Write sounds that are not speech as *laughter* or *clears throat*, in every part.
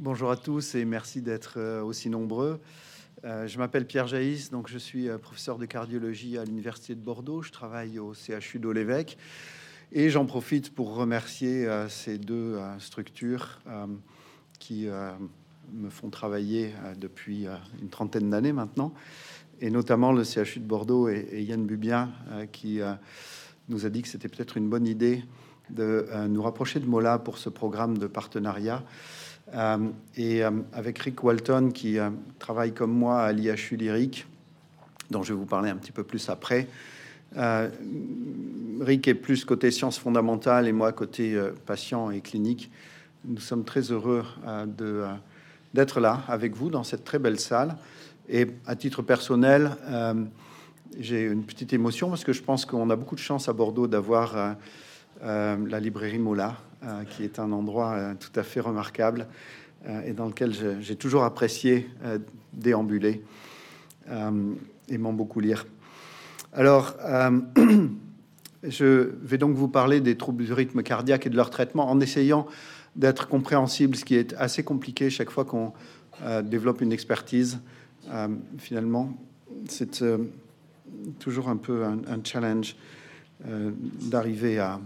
Bonjour à tous et merci d'être aussi nombreux. je m'appelle Pierre Jaïs, donc je suis professeur de cardiologie à l'Université de Bordeaux. Je travaille au CHU de l'Évêque et j'en profite pour remercier ces deux structures qui me font travailler depuis une trentaine d'années maintenant, et notamment le CHU de Bordeaux et, Yann Bubien qui nous a dit que c'était peut-être une bonne idée de nous rapprocher de Mola pour ce programme de partenariat. Euh, et euh, avec Rick Walton, qui euh, travaille comme moi à l'IHU Lyrique, dont je vais vous parler un petit peu plus après. Rick est plus côté sciences fondamentales et moi côté patient et clinique. Nous sommes très heureux d'être là avec vous dans cette très belle salle. Et à titre personnel, j'ai une petite émotion parce que je pense qu'on a beaucoup de chance à Bordeaux d'avoir la librairie Mola, qui est un endroit euh, tout à fait remarquable euh, et dans lequel j'ai toujours apprécié déambuler, aimant beaucoup lire. Alors, *clears throat* je vais donc vous parler des troubles du rythme cardiaque et de leur traitement en essayant d'être compréhensible, ce qui est assez compliqué chaque fois qu'on développe une expertise. finalement, c'est toujours un peu un challenge d'arriver à,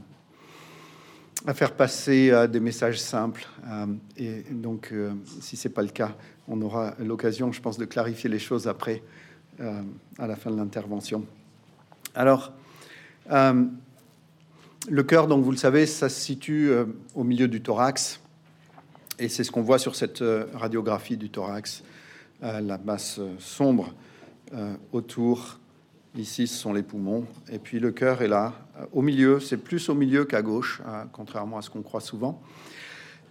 à faire passer euh, des messages simples. Euh, et donc, euh, si c'est pas le cas, on aura l'occasion, je pense, de clarifier les choses après, à la fin de l'intervention. Alors, le cœur, donc vous le savez, ça se situe au milieu du thorax, et c'est ce qu'on voit sur cette radiographie du thorax, la masse sombre autour Ici, ce sont les poumons. Et puis le cœur est là, euh, au milieu. C'est plus au milieu qu'à gauche, euh, contrairement à ce qu'on croit souvent.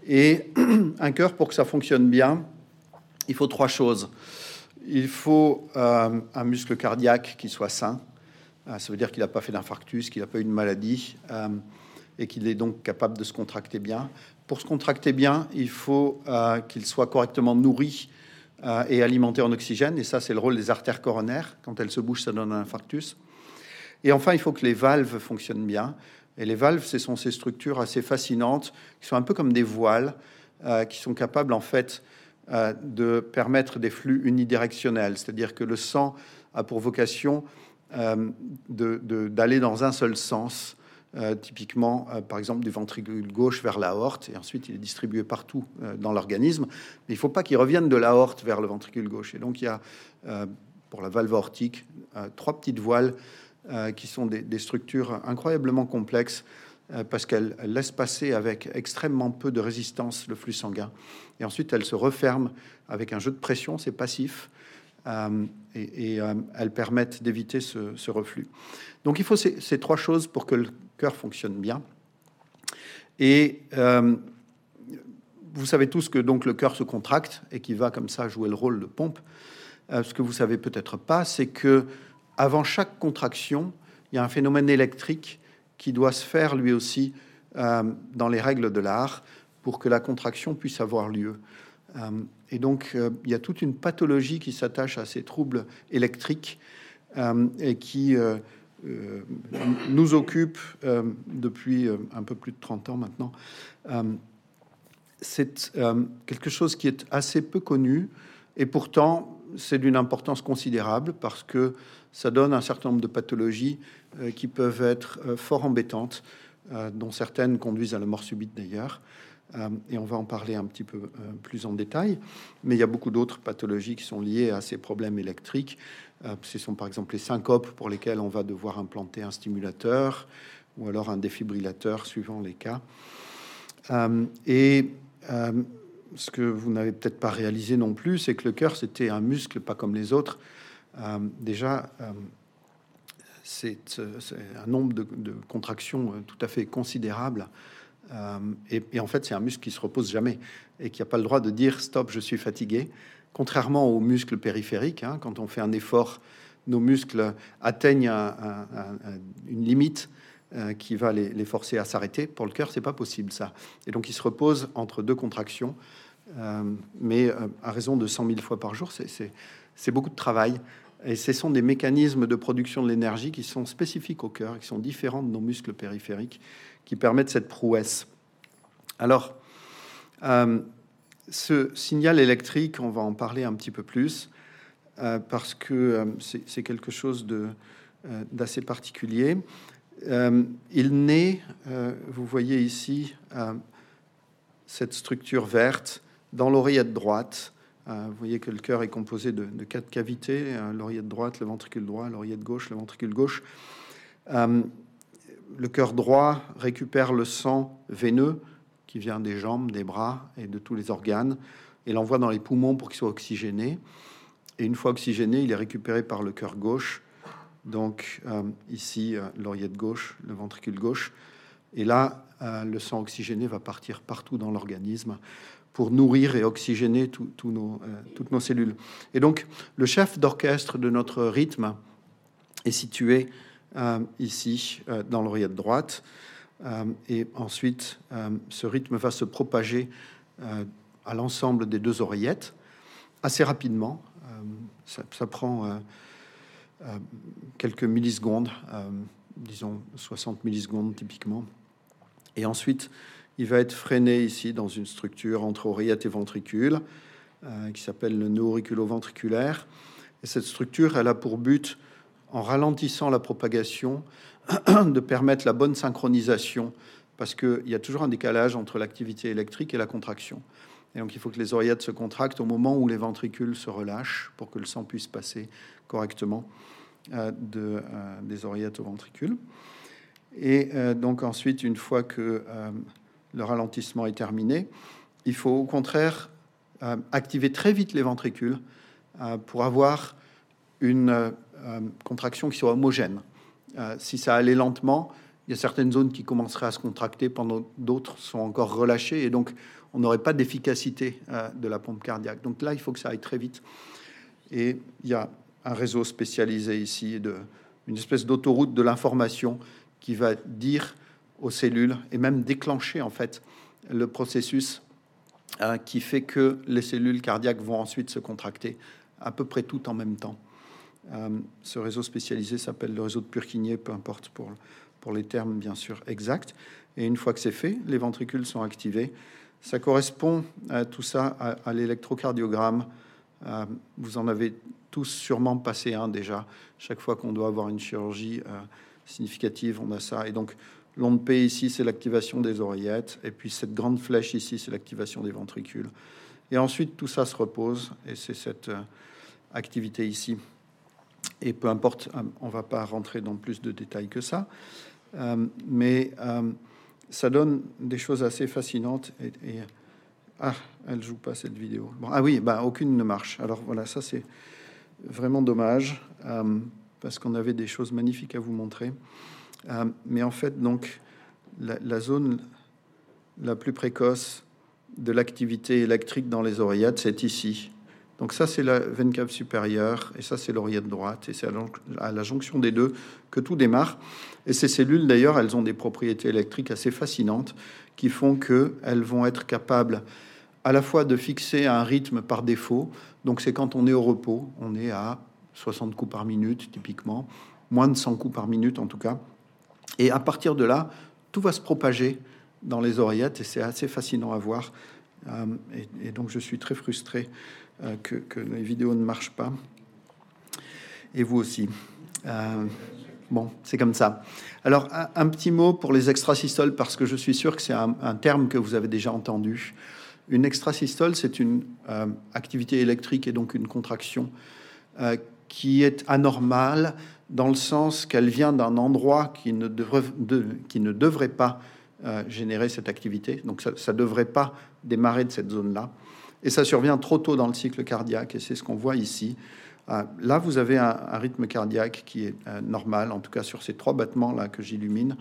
Et *clears throat* un cœur, pour que ça fonctionne bien, il faut trois choses. Il faut euh, un muscle cardiaque qui soit sain. ça veut dire qu'il n'a pas fait d'infarctus, qu'il n'a pas eu de maladie et qu'il est donc capable de se contracter bien. Pour se contracter bien, il faut qu'il soit correctement nourri euh, et alimenté en oxygène. Et ça, c'est le rôle des artères coronaires. Quand elles se bougent, ça donne un infarctus. Et enfin, il faut que les valves fonctionnent bien. Et les valves, ce sont ces structures assez fascinantes, qui sont un peu comme des voiles, euh, qui sont capables, en fait, euh, de permettre des flux unidirectionnels. C'est-à-dire que le sang a pour vocation d'aller dans un seul sens euh, typiquement, euh, par exemple, du ventricule gauche vers l'aorte, et ensuite il est distribué partout euh, dans l'organisme. Mais il ne faut pas qu'il revienne de l'aorte vers le ventricule gauche. Et donc il y a, pour la valve aortique, trois petites voiles qui sont des, structures incroyablement complexes parce qu'elles laissent passer avec extrêmement peu de résistance le flux sanguin. Et ensuite, elles se referment avec un jeu de pression, c'est passif, et, elles permettent d'éviter ce, reflux. Donc il faut ces, trois choses pour que le fonctionne bien. Et euh, vous savez tous que donc le cœur se contracte et qui va comme ça jouer le rôle de pompe. Euh, ce que vous savez peut-être pas, c'est que avant chaque contraction, il y a un phénomène électrique qui doit se faire lui aussi euh, dans les règles de l'art pour que la contraction puisse avoir lieu. et donc, il y a toute une pathologie qui s'attache à ces troubles électriques et qui nous occupe euh, depuis euh, un peu plus de 30 ans maintenant. c'est quelque chose qui est assez peu connu et pourtant c'est d'une importance considérable parce que ça donne un certain nombre de pathologies qui peuvent être fort embêtantes, dont certaines conduisent à la mort subite d'ailleurs. Et on va en parler un petit peu plus en détail. Mais il y a beaucoup d'autres pathologies qui sont liées à ces problèmes électriques. Euh, ce sont par exemple les syncopes pour lesquels on va devoir implanter un stimulateur ou alors un défibrillateur suivant les cas. Euh, et euh, ce que vous n'avez peut-être pas réalisé non plus, c'est que le cœur, c'était un muscle pas comme les autres. déjà, c'est un nombre de, contractions tout à fait considérable. Et, et, en fait, c'est un muscle qui se repose jamais et qui n'a pas le droit de dire stop, je suis fatigué. Contrairement aux muscles périphériques, hein, quand on fait un effort, nos muscles atteignent une limite euh, qui va les, forcer à s'arrêter. Pour le cœur, c'est pas possible ça. Et donc, il se repose entre deux contractions, euh, mais euh, à raison de 100 000 fois par jour, c'est beaucoup de travail. Et ce sont des mécanismes de production de l'énergie qui sont spécifiques au cœur, qui sont différents de nos muscles périphériques, qui permettent cette prouesse. Alors, ce signal électrique, on va en parler un petit peu plus, parce que c'est quelque chose d'assez particulier. il naît, vous voyez ici, cette structure verte dans l'oreillette droite. Euh, vous voyez que le cœur est composé de, quatre cavités euh, l'oreillette droite, le ventricule droit, l'oreillette gauche, le ventricule gauche. Euh, le cœur droit récupère le sang veineux qui vient des jambes, des bras et de tous les organes et l'envoie dans les poumons pour qu'il soit oxygéné. Et une fois oxygéné, il est récupéré par le cœur gauche. Donc ici, l'oreillette gauche, le ventricule gauche. Et là, le sang oxygéné va partir partout dans l'organisme pour nourrir et oxygéner euh, toutes nos cellules. Et donc, le chef d'orchestre de notre rythme est situé euh, ici, euh, dans l'oreillette droite. et ensuite, ce rythme va se propager à l'ensemble des deux oreillettes assez rapidement. Ça, prend quelques millisecondes, disons 60 millisecondes typiquement. Et ensuite, il va être freiné ici dans une structure entre oreillette et ventricule euh, qui s'appelle le nœud auriculo-ventriculaire. Et cette structure, elle a pour but, en ralentissant la propagation, *clears throat* de permettre la bonne synchronisation parce qu'il y a toujours un décalage entre l'activité électrique et la contraction. Et donc il faut que les oreillettes se contractent au moment où les ventricules se relâchent pour que le sang puisse passer correctement euh, euh, des oreillettes aux ventricules. Et donc ensuite, une fois que le ralentissement est terminé. Il faut au contraire euh, activer très vite les ventricules euh, pour avoir une euh, contraction qui soit homogène. si ça allait lentement, il y a certaines zones qui commenceraient à se contracter pendant d'autres sont encore relâchées et donc on n'aurait pas d'efficacité de la pompe cardiaque. Donc là, il faut que ça aille très vite. Et il y a un réseau spécialisé ici, de, une espèce d'autoroute de l'information qui va dire aux cellules et même déclencher en fait le processus euh, qui fait que les cellules cardiaques vont ensuite se contracter à peu près tout en même temps. Euh, ce réseau spécialisé s'appelle le réseau de Purkinje, peu importe pour, les termes bien sûr exacts. Et une fois que c'est fait, les ventricules sont activés. Ça correspond à tout ça à, l'électrocardiogramme. Euh, vous en avez tous sûrement passé un déjà. Chaque fois qu'on doit avoir une chirurgie significative, on a ça. Et donc, L'onde P ici, c'est l'activation des oreillettes. Et puis cette grande flèche ici, c'est l'activation des ventricules. Et ensuite, tout ça se repose. Et c'est cette euh, activité ici. Et peu importe, euh, on va pas rentrer dans plus de détails que ça. Euh, mais ça donne des choses assez fascinantes. Et, ah, elle joue pas cette vidéo. Ah oui, bah, aucune ne marche. Alors voilà, ça c'est vraiment dommage. parce qu'on avait des choses magnifiques à vous montrer. Euh, mais en fait, donc, la, zone la plus précoce de l'activité électrique dans les oreillettes, c'est ici. Donc ça, c'est la veine cave supérieure, et ça, c'est l'oreillette droite, et c'est à la jonction des deux que tout démarre. Et ces cellules, d'ailleurs, elles ont des propriétés électriques assez fascinantes qui font qu'elles vont être capables à la fois de fixer un rythme par défaut. Donc c'est quand on est au repos, on est à 60 coups par minute typiquement, moins de 100 coups par minute en tout cas. Et à partir de là, tout va se propager dans les oreillettes et c'est assez fascinant à voir. Euh, et, donc je suis très frustré euh, que, les vidéos ne marchent pas. Et vous aussi. Euh, bon, c'est comme ça. Alors un, petit mot pour les extrasystoles parce que je suis sûr que c'est un, terme que vous avez déjà entendu. Une extrasystole, c'est une activité électrique et donc une contraction qui est anormale dans le sens qu'elle vient d'un endroit qui ne, devrait, pas euh, générer cette activité. Donc ça ne devrait pas démarrer de cette zone-là. Et ça survient trop tôt dans le cycle cardiaque, et c'est ce qu'on voit ici. Euh, là, vous avez un, rythme cardiaque qui est euh, normal, en tout cas sur ces trois battements-là que j'illumine.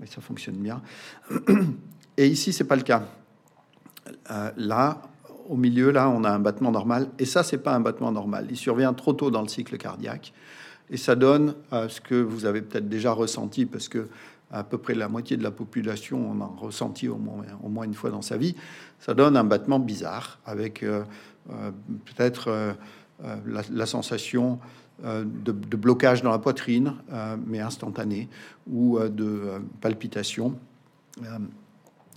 Mais ça fonctionne bien. *clears throat* Et ici, c'est pas le cas. là, au milieu, là, on a un battement normal, et ça, c'est pas un battement normal. Il survient trop tôt dans le cycle cardiaque. Et ça donne à ce que vous avez peut-être déjà ressenti, parce que à peu près la moitié de la population en a ressenti au moins, une fois dans sa vie, ça donne un battement bizarre, avec euh, euh, peut-être euh, la, sensation de, de, blocage dans la poitrine, mais instantané, ou de palpitation.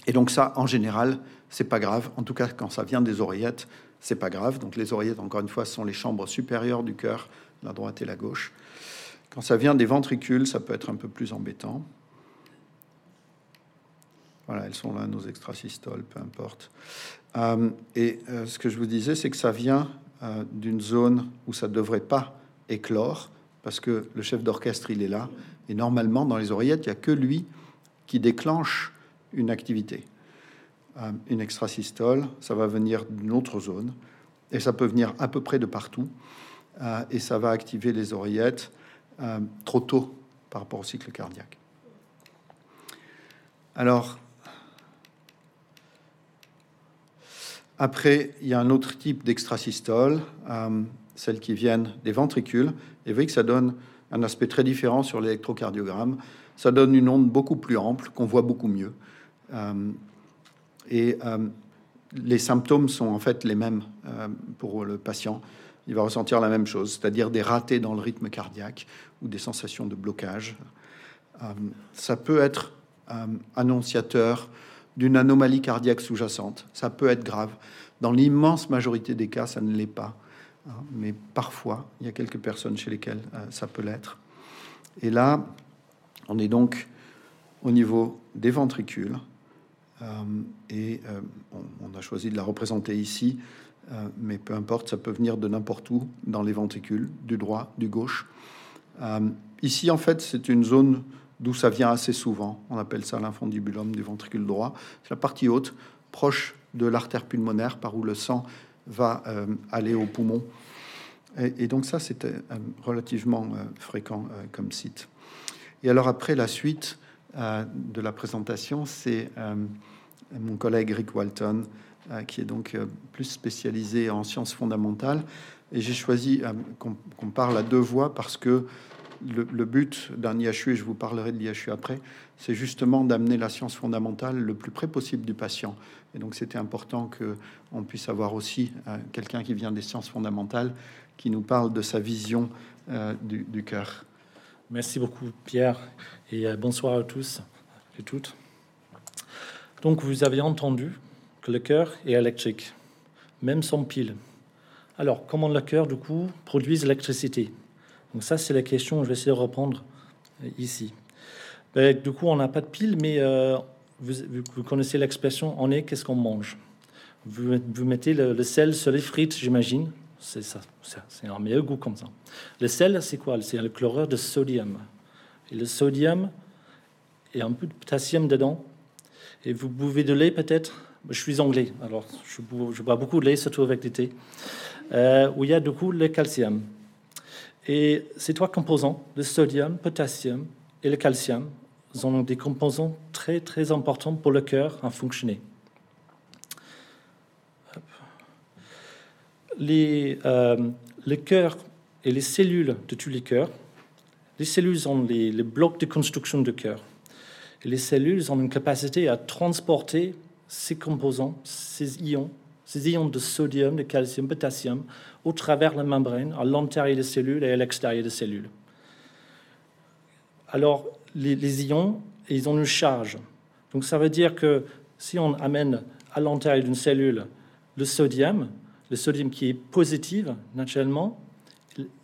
Et donc ça, en général, c'est pas grave. En tout cas, quand ça vient des oreillettes, c'est pas grave. Donc les oreillettes, encore une fois, sont les chambres supérieures du cœur, la droite et la gauche. Quand ça vient des ventricules, ça peut être un peu plus embêtant. Voilà, elles sont là, nos extrasystoles, peu importe. Euh, et euh, ce que je vous disais, c'est que ça vient euh, d'une zone où ça ne devrait pas éclore, parce que le chef d'orchestre, il est là. Et normalement, dans les oreillettes, il n'y a que lui qui déclenche une activité. une extrasystole, ça va venir d'une autre zone, et ça peut venir à peu près de partout, et ça va activer les oreillettes trop tôt par rapport au cycle cardiaque. Alors, Après, il y a un autre type d'extrasystole, euh, celles qui viennent des ventricules. Et vous voyez que ça donne un aspect très différent sur l'électrocardiogramme. Ça donne une onde beaucoup plus ample, qu'on voit beaucoup mieux. Euh, et euh, les symptômes sont en fait les mêmes pour le patient. Il va ressentir la même chose, c'est-à-dire des ratés dans le rythme cardiaque ou des sensations de blocage. ça peut être annonciateur d'une anomalie cardiaque sous-jacente. Ça peut être grave. Dans l'immense majorité des cas, ça ne l'est pas. Hein, mais parfois, il y a quelques personnes chez lesquelles euh, ça peut l'être. Et là, on est donc au niveau des ventricules. Euh, et euh, on, a choisi de la représenter ici, mais peu importe, ça peut venir de n'importe où dans les ventricules, du droit, du gauche. ici, en fait, c'est une zone d'où ça vient assez souvent. On appelle ça l'infundibulum du ventricule droit. C'est la partie haute, proche de l'artère pulmonaire, par où le sang va euh, aller au poumon. Et, donc ça, c'était euh, relativement euh, fréquent comme site. Et alors après, la suite de la présentation, c'est mon collègue Rick Walton, qui est donc plus spécialisé en sciences fondamentales. Et j'ai choisi qu'on parle à deux voix parce que le, but d'un IHU, et je vous parlerai de l'IHU après, c'est justement d'amener la science fondamentale le plus près possible du patient. Et donc c'était important qu'on puisse avoir aussi euh, quelqu'un qui vient des sciences fondamentales, qui nous parle de sa vision euh, du, cœur. Merci beaucoup Pierre, et euh, bonsoir à tous et toutes. Donc vous avez entendu que le cœur est électrique, même sans pile. Alors comment le cœur du coup produit l'électricité? Donc ça, c'est la question. Je vais essayer de reprendre euh, ici. Ben, du coup, on n'a pas de pile, mais euh, vous, connaissez l'expression "on est qu'est-ce qu'on mange". Vous, mettez le, sel sur les frites, j'imagine. C'est ça, c'est un meilleur goût comme ça. Le sel, c'est quoi? C'est le chlorure de sodium. Et le sodium et un peu de potassium dedans. Et vous buvez de lait peut-être? Je suis anglais, alors je, bois, beaucoup de lait, surtout avec thé. Euh, où il y a du coup le calcium. Et ces trois composants, le sodium, potassium et le calcium, sont des composants très très importants pour le cœur à fonctionner. Les, euh, le cœur et les cellules de tous les cœurs, les cellules sont les, les blocs de construction du cœur. Les cellules ont une capacité à transporter ces composants, ces ions, ces ions de sodium, de calcium, potassium, au travers la membrane, à l'intérieur des cellules et à l'extérieur des cellules. Alors, les, ions, ils ont une charge. Donc, ça veut dire que si on amène à l'intérieur d'une cellule le sodium, le sodium qui est positif, naturellement,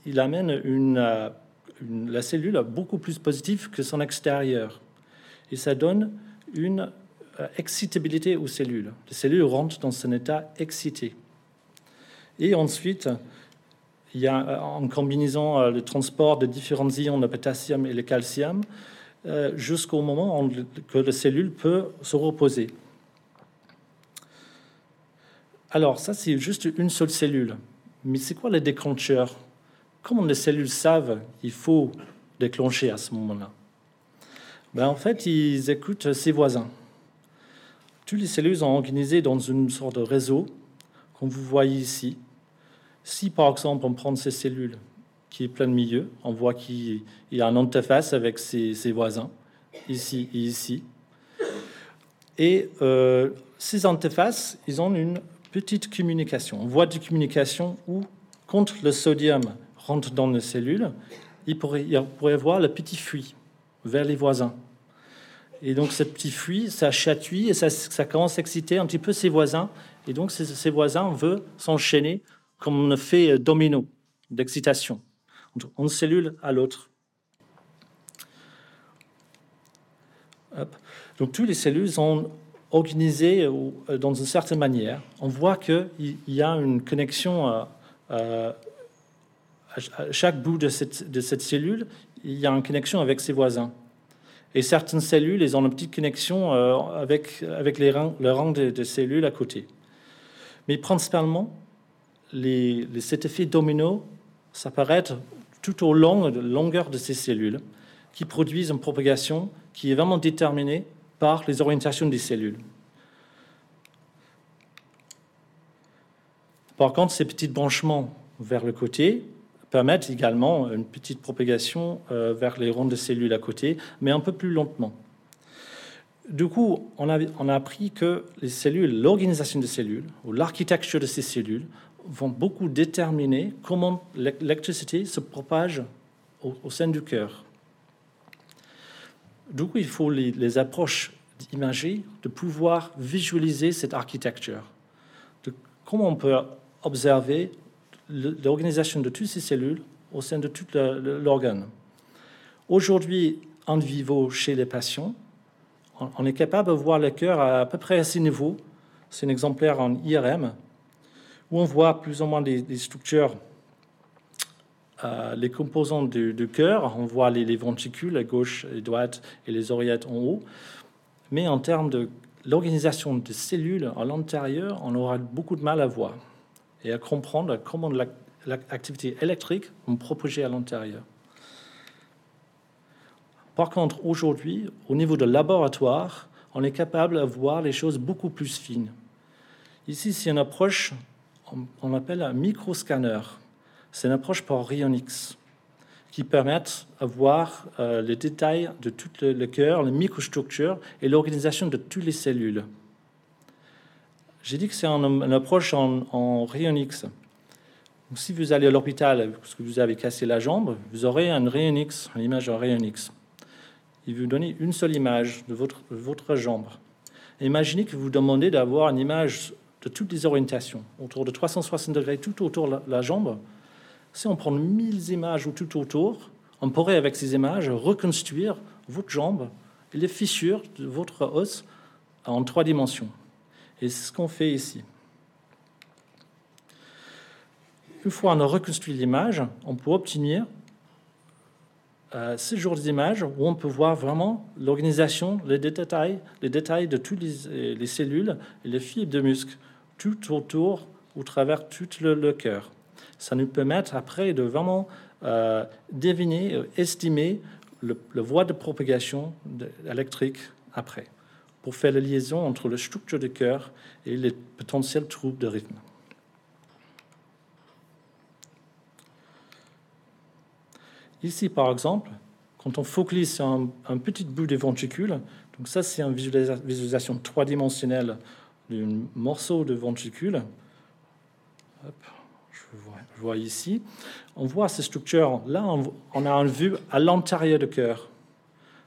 il, amène euh, la cellule beaucoup plus positive que son extérieur. Et ça donne une excitabilité aux cellules. Les cellules rentrent dans un état excité. Et ensuite, il y a euh, en combinaison euh, le transport de différents ions, de potassium et le calcium, euh, jusqu'au moment que la cellule peut se reposer. Alors, ça, c'est juste une seule cellule. Mais c'est quoi le déclencheur? Comment les cellules savent qu'il faut déclencher à ce moment-là? Ben, En fait, ils écoutent ses voisins. Toutes les cellules sont organisées dans une sorte de réseau, comme vous voyez ici. Si par exemple on prend ces cellules qui est plein de milieu, on voit qu'il y a un interface avec ses, voisins, ici et ici. Et euh, ces interfaces, ils ont une petite communication, une voie de communication où, quand le sodium rentre dans les cellules, il pourrait, il pourrait avoir le petit fuit vers les voisins. Et donc, ce petit fruit, ça chatouille et ça, ça commence à exciter un petit peu ses voisins. Et donc, ses, voisins veulent s'enchaîner comme on fait domino d'excitation, d'une cellule à l'autre. Donc, toutes les cellules sont organisées euh, dans une certaine manière. On voit qu'il y a une connexion à, chaque bout de cette, cellule, il y a une connexion avec ses voisins. Et certaines cellules, elles ont une petite connexion euh, avec, avec les le rang de, cellules à côté. Mais principalement, les, cet effet domino s'apparaît tout au long de la longueur de ces cellules qui produisent une propagation qui est vraiment déterminée par les orientations des cellules. Par contre, ces petits branchements vers le côté permettent également une petite propagation euh, vers les rondes de cellules à côté, mais un peu plus lentement. Du coup, on a, on a appris que les cellules, l'organisation des cellules ou l'architecture de ces cellules vont beaucoup déterminer comment l'électricité se propage au, sein du cœur. Du coup, il faut les, approches imagées de pouvoir visualiser cette architecture, de comment on peut observer l'organisation de toutes ces cellules au sein de tout l'organe. Aujourd'hui, en vivo chez les patients, on est capable de voir le cœur à, peu près à ce niveau. C'est un exemplaire en IRM où on voit plus ou moins des, structures, euh, les composants du, cœur. On voit les, ventricules à gauche et droite et les oreillettes en haut. Mais en termes de l'organisation des cellules à l'intérieur, on aura beaucoup de mal à voir et à comprendre comment l'activité électrique est propagée à l'intérieur. Par contre, aujourd'hui, au niveau de laboratoire, on est capable de voir les choses beaucoup plus fines. Ici, c'est une approche on appelle un microscanner. C'est une approche par rayon X qui permet de voir euh, les détails de tout le, cœur, les microstructures et l'organisation de toutes les cellules. J'ai dit que c'est une, approche en, rayon X. si vous allez à l'hôpital parce que vous avez cassé la jambe, vous aurez un rayon X, une image en rayon X. Il vous donne une seule image de votre, jambe. Imaginez que vous demandez d'avoir une image de toutes les orientations, autour de 360 degrés, tout autour de la jambe. Si on prend 1000 images ou tout autour, on pourrait avec ces images reconstruire votre jambe et les fissures de votre os en trois dimensions. Et c'est ce qu'on fait ici. Une fois on a reconstruit l'image, on peut obtenir euh, ce genre d'images où on peut voir vraiment l'organisation, les détails, les détails de toutes les, les cellules et les fibres de muscles tout autour, au travers tout le, cœur. Ça nous permet après de vraiment euh, deviner, euh, estimer le, voie de propagation électrique après, pour faire la liaison entre la structure du cœur et les potentiels troubles de rythme. Ici, par exemple, quand on focalise sur un, petit bout des ventricules, donc ça c'est une visualisation trois dimensionnelle d'un morceau de ventricule. je, vois, ici. On voit ces structures. Là, on, a une vue à l'intérieur du cœur.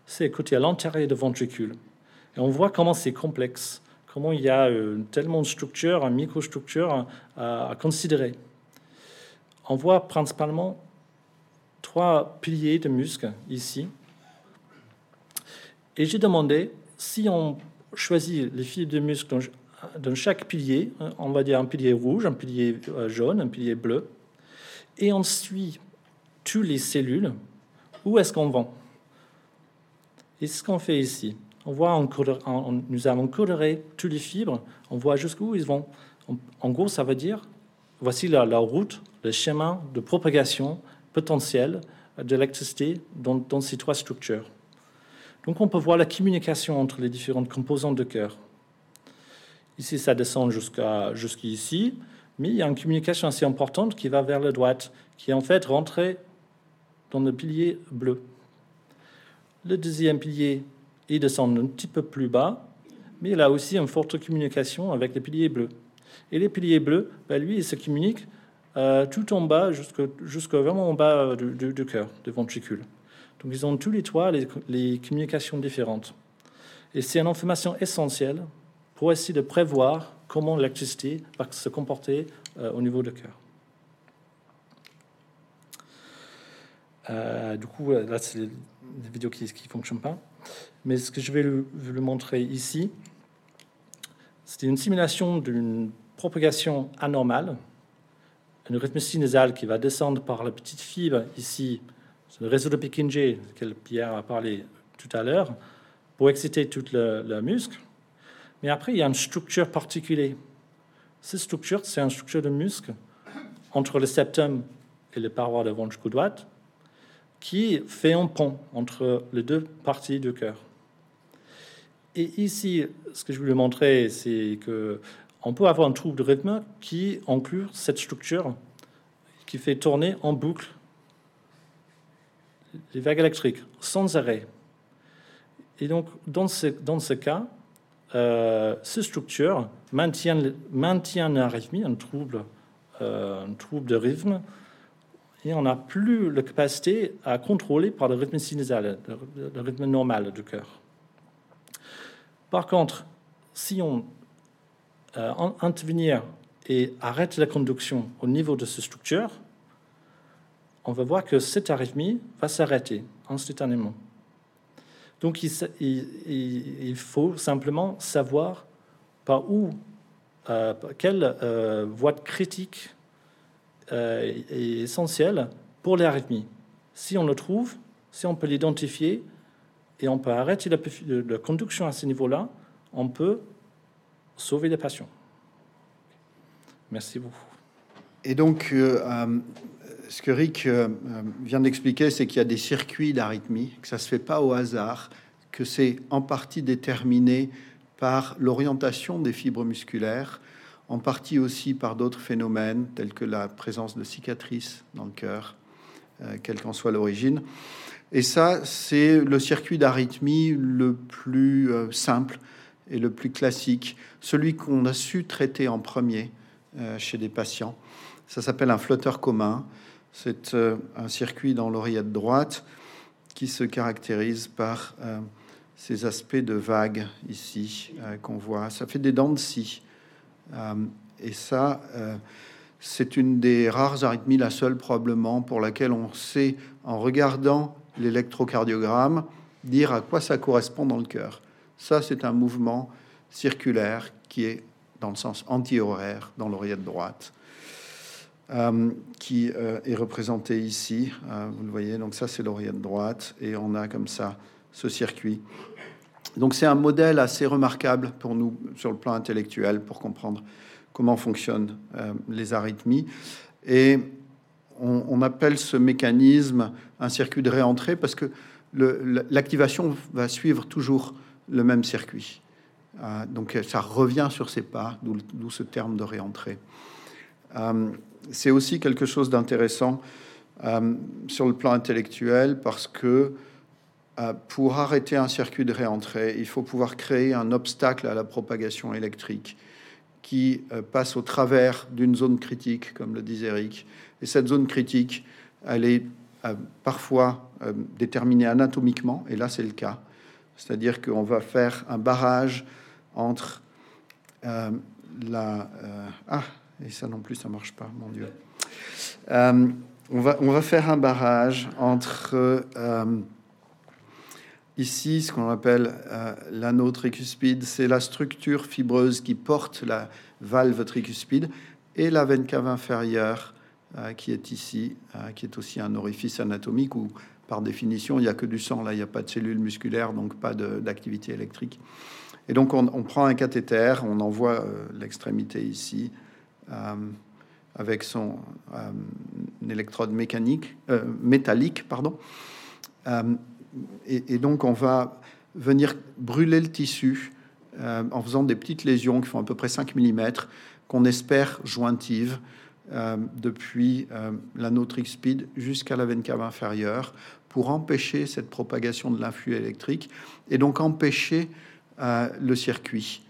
C'est côté à l'intérieur du ventricule. Et on voit comment c'est complexe, comment il y a euh, tellement de structures, une microstructure à, considérer. On voit principalement trois piliers de muscles ici. Et j'ai demandé si on choisit les fils de muscles dans chaque pilier, on va dire un pilier rouge, un pilier euh, jaune, un pilier bleu, et on suit toutes les cellules. Où est-ce qu'on va? Et ce qu'on fait ici. On voit, nous avons coloré toutes les fibres, on voit jusqu'où ils vont. En gros, ça veut dire, voici la, route, le chemin de propagation potentielle de l'électricité dans, ces trois structures. Donc on peut voir la communication entre les différentes composantes de cœur. Ici, ça descend jusqu'ici, mais il y a une communication assez importante qui va vers la droite, qui est en fait rentrée dans le pilier bleu. Le deuxième pilier, il descend un petit peu plus bas, mais il a aussi une forte communication avec les piliers bleus. Et les piliers bleus, ben lui, il se communique euh, tout en bas, jusqu'à vraiment en bas du, cœur, du ventricule. Donc ils ont tous les trois les communications différentes. Et c'est une information essentielle pour essayer de prévoir comment l'électricité va se comporter euh, au niveau du cœur. Euh, du coup, là, c'est les vidéos qui ne fonctionnent pas. Mais ce que je vais vous montrer ici, c'est une simulation d'une propagation anormale, un rythme sinusal qui va descendre par la petite fibre ici, le réseau de Pickinger, que Pierre a parlé tout à l'heure, pour exciter tout le, le, muscle. Mais après, il y a une structure particulière. Cette structure, c'est une structure de muscle entre le septum et les parois de ventricule droite qui fait un pont entre les deux parties du cœur. Et ici, ce que je voulais montrer, c'est que on peut avoir un trouble de rythme qui inclut cette structure qui fait tourner en boucle les vagues électriques sans arrêt. Et donc, dans ce, dans ce cas, euh, ces structures maintiennent, maintiennent arythmie, un trouble, euh, un trouble de rythme, on n'a plus la capacité à contrôler par le rythme sinusal, le rythme normal du cœur. Par contre, si on euh, intervient et arrête la conduction au niveau de cette structure, on va voir que cette arythmie va s'arrêter instantanément. Donc il, faut simplement savoir par où, euh, quelle euh, voie critique euh, est essentielle pour l'arythmie. Si on le trouve, si on peut l'identifier, et on peut arrêter la, conduction à ce niveau-là, on peut sauver les patients. Merci beaucoup. Et donc, euh, euh, ce que Rick vient d'expliquer, c'est qu'il y a des circuits d'arythmie, que ça ne se fait pas au hasard, que c'est en partie déterminé par l'orientation des fibres musculaires, en partie aussi par d'autres phénomènes tels que la présence de cicatrices dans le cœur, quelle qu'en soit l'origine. Et ça, c'est le circuit d'arythmie le plus euh, simple et le plus classique, celui qu'on a su traiter en premier euh, chez des patients. Ça s'appelle un flotteur commun. C'est euh, un circuit dans l'oreillette droite qui se caractérise par ces aspects de vagues ici qu'on voit. Ça fait des dents de scie. Et ça, c'est une des rares arythmies, la seule probablement, pour laquelle on sait, en regardant l'électrocardiogramme, dire à quoi ça correspond dans le cœur. Ça, c'est un mouvement circulaire qui est dans le sens anti-horaire dans l'oreillette droite, euh, qui euh, est représenté ici. Euh, vous le voyez, donc ça, c'est l'oreillette droite, et on a comme ça ce circuit. Donc c'est un modèle assez remarquable pour nous sur le plan intellectuel pour comprendre comment fonctionnent les arythmies. Et on, appelle ce mécanisme un circuit de réentrée parce que l'activation va suivre toujours le même circuit. Euh, donc ça revient sur ses pas, d'où ce terme de réentrée. Euh, c'est aussi quelque chose d'intéressant euh, sur le plan intellectuel parce que pour arrêter un circuit de réentrée, il faut pouvoir créer un obstacle à la propagation électrique qui passe au travers d'une zone critique, comme le disait Eric, et cette zone critique, elle est euh, parfois euh, déterminée anatomiquement, et là c'est le cas. C'est-à-dire qu'on va faire un barrage entre euh, la... ah, et ça non plus, ça marche pas, mon Dieu. on, va, on va faire un barrage entre ici ce qu'on appelle l'anneau tricuspide, c'est la structure fibreuse qui porte la valve tricuspide, et la veine cave inférieure euh, qui est ici, euh, qui est aussi un orifice anatomique où, par définition, il n'y a que du sang. Là, il n'y a pas de cellules musculaires, donc pas d'activité électrique. Et donc, on, prend un cathéter, on envoie euh, l'extrémité ici avec son électrode mécanique, métallique, pardon. Et, donc, on va venir brûler le tissu en faisant des petites lésions qui font à peu près 5 mm, qu'on espère jointives. Euh, depuis euh, l'anneau speed jusqu'à la veine cave inférieure pour empêcher cette propagation de l'influx électrique et donc empêcher euh, le circuit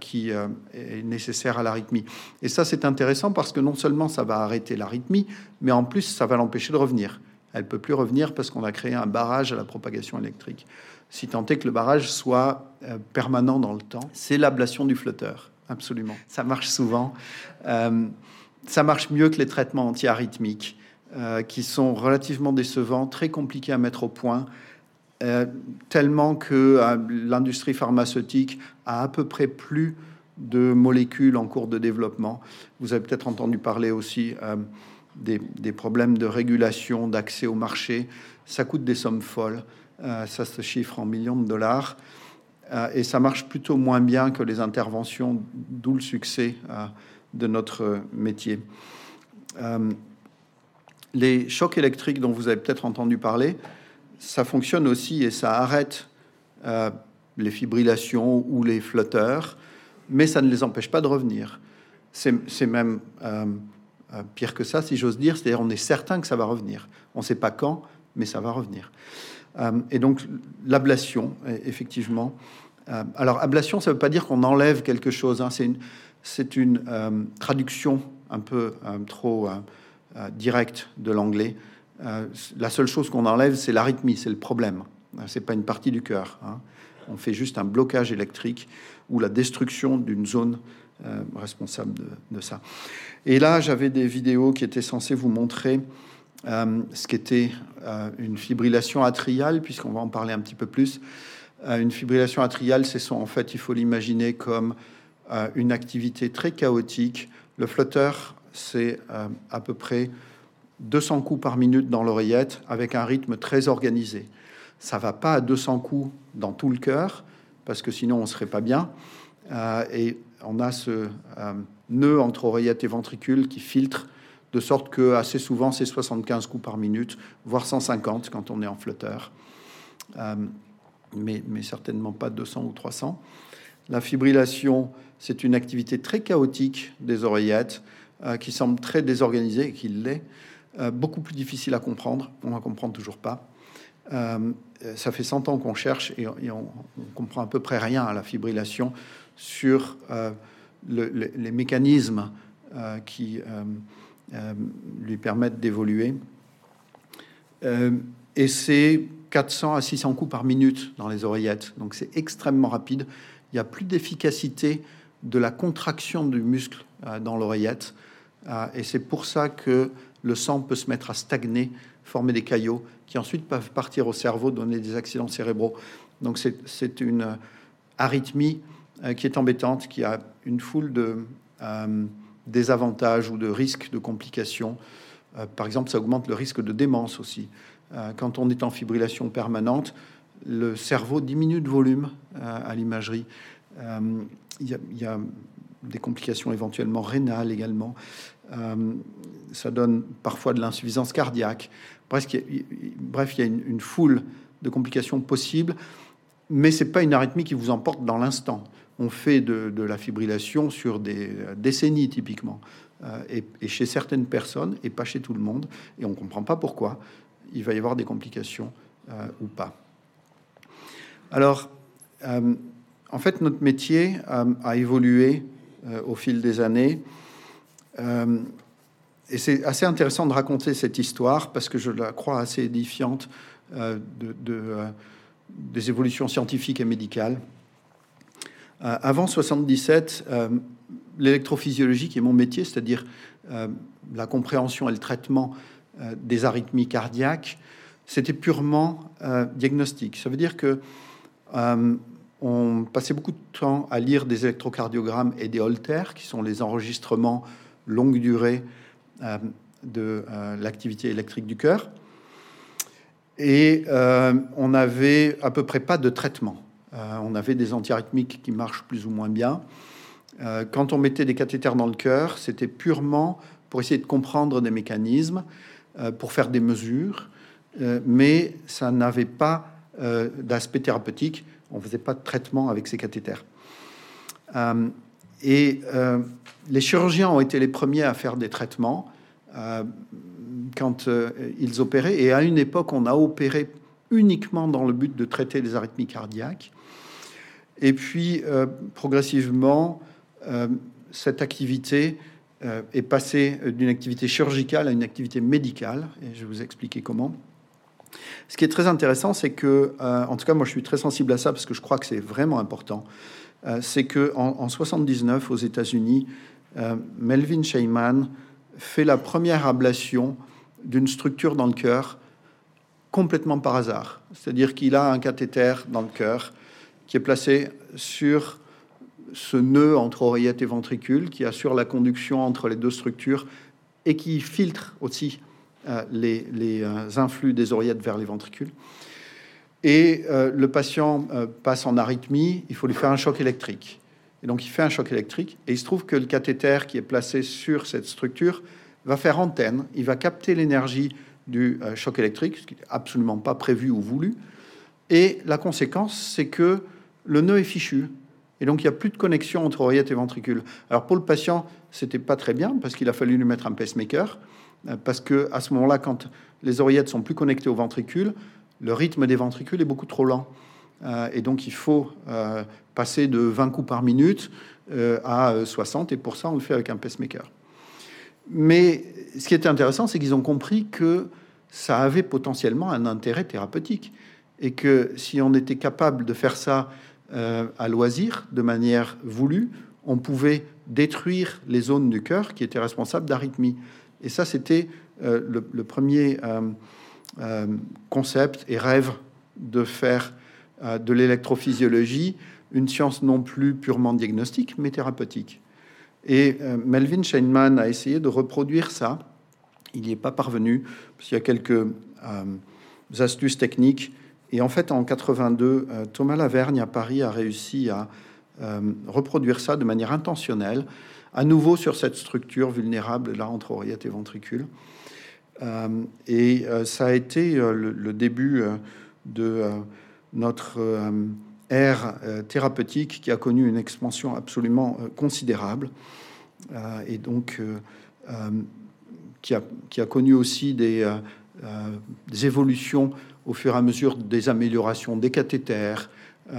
qui est nécessaire à l'arythmie. Et ça, c'est intéressant parce que non seulement ça va arrêter l'arythmie, mais en plus, ça va l'empêcher de revenir. Elle peut plus revenir parce qu'on a créé un barrage à la propagation électrique. Si tant est que le barrage soit euh, permanent dans le temps, c'est l'ablation du flotteur, absolument. Ça marche souvent. Euh, ça marche mieux que les traitements antiarythmiques, euh, qui sont relativement décevants, très compliqués à mettre au point. tellement que l'industrie pharmaceutique a à peu près plus de molécules en cours de développement. Vous avez peut-être entendu parler aussi des, problèmes de régulation, d'accès au marché. Ça coûte des sommes folles. Euh, ça se chiffre en millions de dollars. Euh, et ça marche plutôt moins bien que les interventions, d'où le succès euh, de notre métier. les chocs électriques dont vous avez peut-être entendu parler, ça fonctionne aussi et ça arrête les fibrillations ou les flotteurs, mais ça ne les empêche pas de revenir. C'est même euh, pire que ça, si j'ose dire. C'est-à-dire, on est certain que ça va revenir. On ne sait pas quand, mais ça va revenir. Euh, et donc, l'ablation, e, effectivement. Euh, alors, ablation, ça ne veut pas dire qu'on enlève quelque chose. Hein. C'est une, traduction un peu trop directe de l'anglais. la seule chose qu'on enlève, c'est l'arythmie, c'est le problème. C'est pas une partie du cœur. Hein. On fait juste un blocage électrique ou la destruction d'une zone responsable de, de, ça. Et là, j'avais des vidéos qui étaient censées vous montrer euh, ce qu'était euh, une fibrillation atriale, puisqu'on va en parler un petit peu plus. Euh, une fibrillation atriale, c'est en fait, il faut l'imaginer comme une activité très chaotique. Le flotteur, c'est à peu près 200 coups par minute dans l'oreillette, avec un rythme très organisé. Ça va pas à 200 coups dans tout le cœur, parce que sinon on serait pas bien. et on a ce nœud entre oreillette et ventricule qui filtre de sorte que assez souvent c'est 75 coups par minute, voire 150 quand on est en flotteur, euh, mais, certainement pas 200 ou 300. La fibrillation, c'est une activité très chaotique des oreillettes euh, qui semble très désorganisée et qui l'est, euh, beaucoup plus difficile à comprendre, on ne comprend toujours pas. ça fait 100 ans qu'on cherche et, et on, on, comprend à peu près rien à la fibrillation sur les mécanismes euh, qui euh, euh, lui permettent d'évoluer. et c'est 400 à 600 coups par minute dans les oreillettes, donc c'est extrêmement rapide. Il n'y a plus d'efficacité de la contraction du muscle dans l'oreillette, et c'est pour ça que le sang peut se mettre à stagner, former des caillots, qui ensuite peuvent partir au cerveau, donner des accidents cérébraux. Donc c'est une arythmie qui est embêtante, qui a une foule de euh, désavantages ou de risques de complications. Euh, par exemple, ça augmente le risque de démence aussi. quand on est en fibrillation permanente, le cerveau diminue de volume à l'imagerie. Il y, a des complications éventuellement rénales également. ça donne parfois de l'insuffisance cardiaque. Bref, il y a, une, foule de complications possibles, mais c'est pas une arythmie qui vous emporte dans l'instant on fait de, la fibrillation sur des décennies typiquement. Euh, et, chez certaines personnes, et pas chez tout le monde, et on ne comprend pas pourquoi, il va y avoir des complications euh, ou pas. Alors, euh, en fait, notre métier a évolué au fil des années. et c'est assez intéressant de raconter cette histoire parce que je la crois assez édifiante de, des évolutions scientifiques et médicales. Euh, avant 77, euh, l'électrophysiologie, qui est mon métier, c'est-à-dire euh, la compréhension et le traitement des arythmies cardiaques, c'était purement diagnostique. Ça veut dire que on passait beaucoup de temps à lire des électrocardiogrammes et des holters, qui sont les enregistrements longue durée de l'activité électrique du cœur. Et on n'avait à peu près pas de traitement. Euh, on avait des antiarythmiques qui marchent plus ou moins bien. Euh, quand on mettait des cathéters dans le cœur, c'était purement pour essayer de comprendre des mécanismes, euh, pour faire des mesures, mais ça n'avait pas d'aspect thérapeutique. On ne faisait pas de traitement avec ces cathéters. et les chirurgiens ont été les premiers à faire des traitements quand ils opéraient. Et à une époque, on a opéré uniquement dans le but de traiter les arythmies cardiaques. Et puis, euh, progressivement, euh, cette activité est passé d'une activité chirurgicale à une activité médicale, et je vais vous expliquer comment. Ce qui est très intéressant, c'est que, en tout cas, moi je suis très sensible à ça parce que je crois que c'est vraiment important. c'est que en, 79 aux États-Unis, Melvin Sheyman fait la première ablation d'une structure dans le cœur complètement par hasard. C'est-à-dire qu'il a un cathéter dans le cœur qui est placé sur ce nœud entre oreillette et ventricule qui assure la conduction entre les deux structures et qui filtre aussi euh, les, euh, influx des oreillettes vers les ventricules. Et euh, le patient passe en arythmie, il faut lui faire un choc électrique. Et donc il fait un choc électrique et il se trouve que le cathéter qui est placé sur cette structure va faire antenne, il va capter l'énergie du euh, choc électrique, ce qui n'est absolument pas prévu ou voulu. Et la conséquence, c'est que le nœud est fichu. Et donc, il n'y a plus de connexion entre oreillette et ventricule. Alors, pour le patient, c'était pas très bien parce qu'il a fallu lui mettre un pacemaker. Euh, parce que à ce moment-là, quand les oreillettes sont plus connectées au ventricule, le rythme des ventricules est beaucoup trop lent. Euh, et donc, il faut passer de 20 coups par minute à 60. Et pour ça, on le fait avec un pacemaker. Mais ce qui était intéressant, c'est qu'ils ont compris que ça avait potentiellement un intérêt thérapeutique et que si on était capable de faire ça euh, à loisir, de manière voulue, on pouvait détruire les zones du cœur qui étaient responsables d'arythmie. Et ça, c'était euh, le, premier euh, concept et rêve de faire de l'électrophysiologie une science non plus purement diagnostique, mais thérapeutique. Et euh, Melvin Scheinman a essayé de reproduire ça. Il n'y est pas parvenu, parce qu'il y a quelques euh, astuces techniques. Et en fait, en 82, euh, Thomas Lavergne à Paris a réussi à reproduire ça de manière intentionnelle, à nouveau sur cette structure vulnérable, là, entre oreillette et ventricule. et ça a été le, début de notre ère euh, thérapeutique qui a connu une expansion absolument euh, considérable euh, et donc qui a, qui, a, connu aussi des, des, évolutions au fur et à mesure des améliorations des cathéters,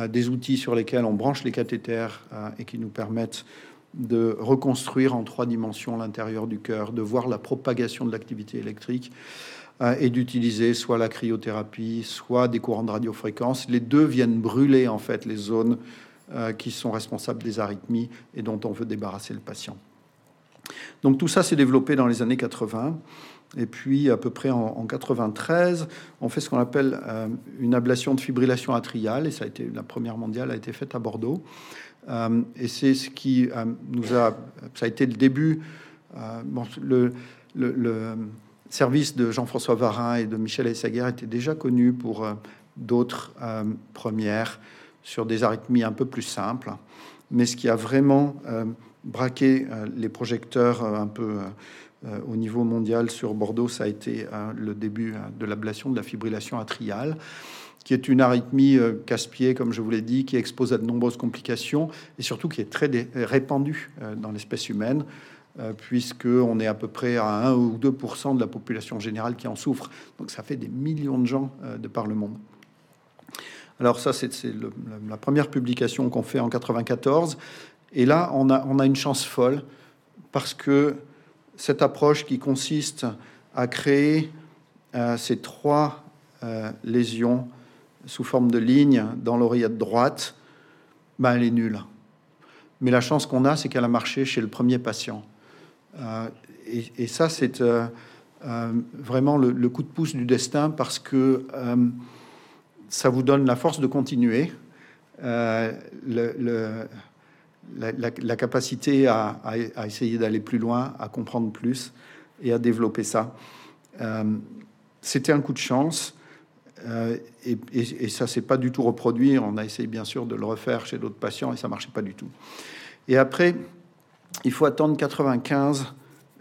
des outils sur lesquels on branche les cathéters et qui nous permettent de reconstruire en trois dimensions l'intérieur du cœur, de voir la propagation de l'activité électrique. Euh, et d'utiliser soit la cryothérapie, soit des courants de radiofréquence. Les deux viennent brûler en fait les zones euh, qui sont responsables des arythmies et dont on veut débarrasser le patient. Donc tout ça s'est développé dans les années 80. Et puis, à peu près en, 93, on fait ce qu'on appelle euh, une ablation de fibrillation atriale. Et ça a été la première mondiale a été faite à Bordeaux. et c'est ce qui nous a, ça a été le début. Service de Jean-François Varin et de Michel Essaguer était déjà connu pour euh, d'autres euh, premières sur des arythmies un peu plus simples. Mais ce qui a vraiment euh, braqué les projecteurs un peu au niveau mondial sur Bordeaux, ça a été le début de l'ablation de la fibrillation atriale qui est une arythmie casse-pied, comme je vous l'ai dit, qui expose à de nombreuses complications et surtout qui est très répandue dans l'espèce humaine. Euh, puisqu'on est à peu près à 1 ou 2% de la population générale qui en souffre. Donc ça fait des millions de gens euh, de par le monde. Alors ça, c'est la première publication qu'on fait en 94. Et là, on a, une chance folle parce que cette approche qui consiste à créer euh, ces trois lésions sous forme de lignes dans l'oreillette droite, ben, elle est nulle. Mais la chance qu'on a, c'est qu'elle a marché chez le premier patient. Euh, et, ça, c'est euh, euh, vraiment le, coup de pouce du destin parce que ça vous donne la force de continuer, la, capacité à, essayer d'aller plus loin, à comprendre plus et à développer ça. C'était un coup de chance. et, et, ça s'est pas du tout reproduit. On a essayé bien sûr de le refaire chez d'autres patients et ça marchait pas du tout. Et après, il faut attendre 95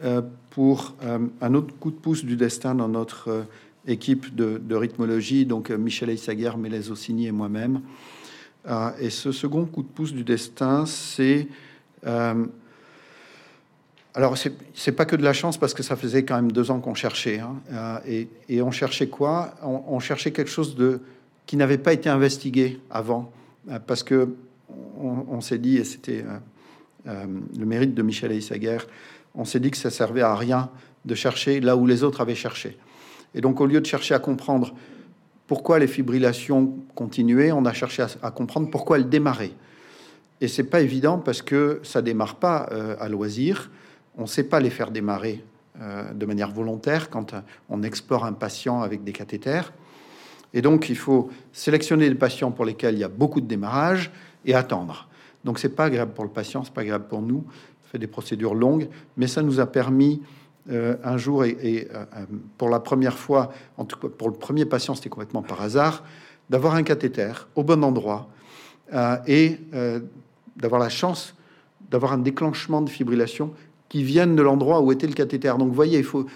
euh, pour euh, un autre coup de pouce du destin dans notre euh, équipe de, rythmologie, donc Michel Eissaguer, Mélèze Ossini et moi-même. et ce second coup de pouce du destin, c'est... alors, c'est pas que de la chance parce que ça faisait quand même deux ans qu'on cherchait. Hein, et, on cherchait quoi? On, cherchait quelque chose de, qui n'avait pas été investigué avant. parce que on, s'est dit, et c'était le mérite de Michel Eissaguer. on s'est dit que ça servait à rien de chercher là où les autres avaient cherché. Et donc, au lieu de chercher à comprendre pourquoi les fibrillations continuaient, on a cherché à, comprendre pourquoi elles démarraient. Et c'est pas évident parce que ça démarre pas euh, à loisir. On ne sait pas les faire démarrer euh, de manière volontaire quand on explore un patient avec des cathéters. Et donc, il faut sélectionner les patients pour lesquels il y a beaucoup de démarrage et attendre. Donc, c'est pas agréable pour le patient, c'est pas agréable pour nous. Ça fait des procédures longues, mais ça nous a permis euh, un jour, et, euh, pour la première fois, en tout cas pour le premier patient, c'était complètement par hasard, d'avoir un cathéter au bon endroit et d'avoir la chance d'avoir un déclenchement de fibrillation qui viennent de l'endroit où était le cathéter. Donc, vous voyez, il faut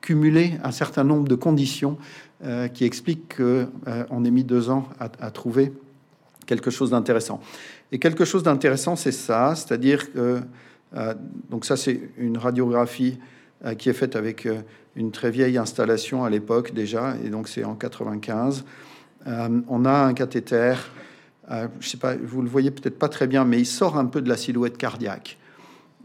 cumuler un certain nombre de conditions euh, qui expliquent qu'on euh, ait mis deux ans à, trouver quelque chose d'intéressant. Et quelque chose d'intéressant, c'est ça, c'est-à-dire que euh, donc ça, c'est une radiographie qui est faite avec une très vieille installation à l'époque déjà, et donc c'est en 95. on a un cathéter, je sais pas, vous le voyez peut-être pas très bien, mais il sort un peu de la silhouette cardiaque.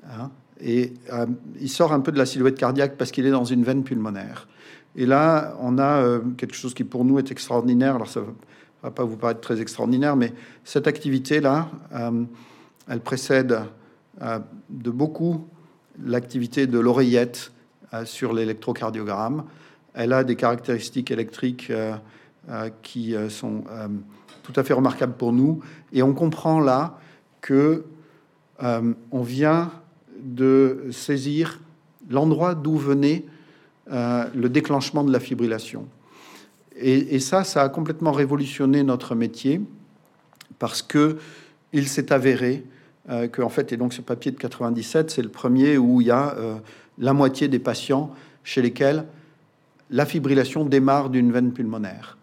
Hein et euh, il sort un peu de la silhouette cardiaque parce qu'il est dans une veine pulmonaire. Et là, on a euh, quelque chose qui pour nous est extraordinaire. Alors ça va pas vous paraître très extraordinaire, mais cette activité-là, euh, elle précède de beaucoup l'activité de l'oreillette sur l'électrocardiogramme. Elle a des caractéristiques électriques qui sont tout à fait remarquables pour nous. Et on comprend là que on vient de saisir l'endroit d'où venait euh, le déclenchement de la fibrillation. Et, ça, ça a complètement révolutionné notre métier parce que il s'est avéré euh, que, en fait, et donc ce papier de 97, c'est le premier où il y a euh, la moitié des patients chez lesquels la fibrillation démarre d'une veine pulmonaire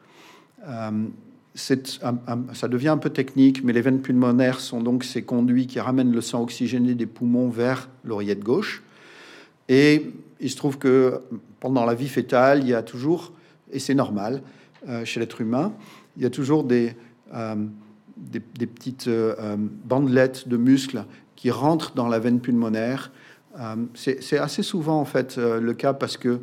ça devient un peu technique, mais les veines pulmonaires sont donc ces conduits qui ramènent le sang oxygéné des poumons vers l'oreillette gauche. Et il se trouve que pendant la vie fétale, il y a toujours, et c'est normal euh, chez l'être humain, il y a toujours des, euh, petites euh, bandelettes de muscles qui rentrent dans la veine pulmonaire. c'est assez souvent en fait le cas parce que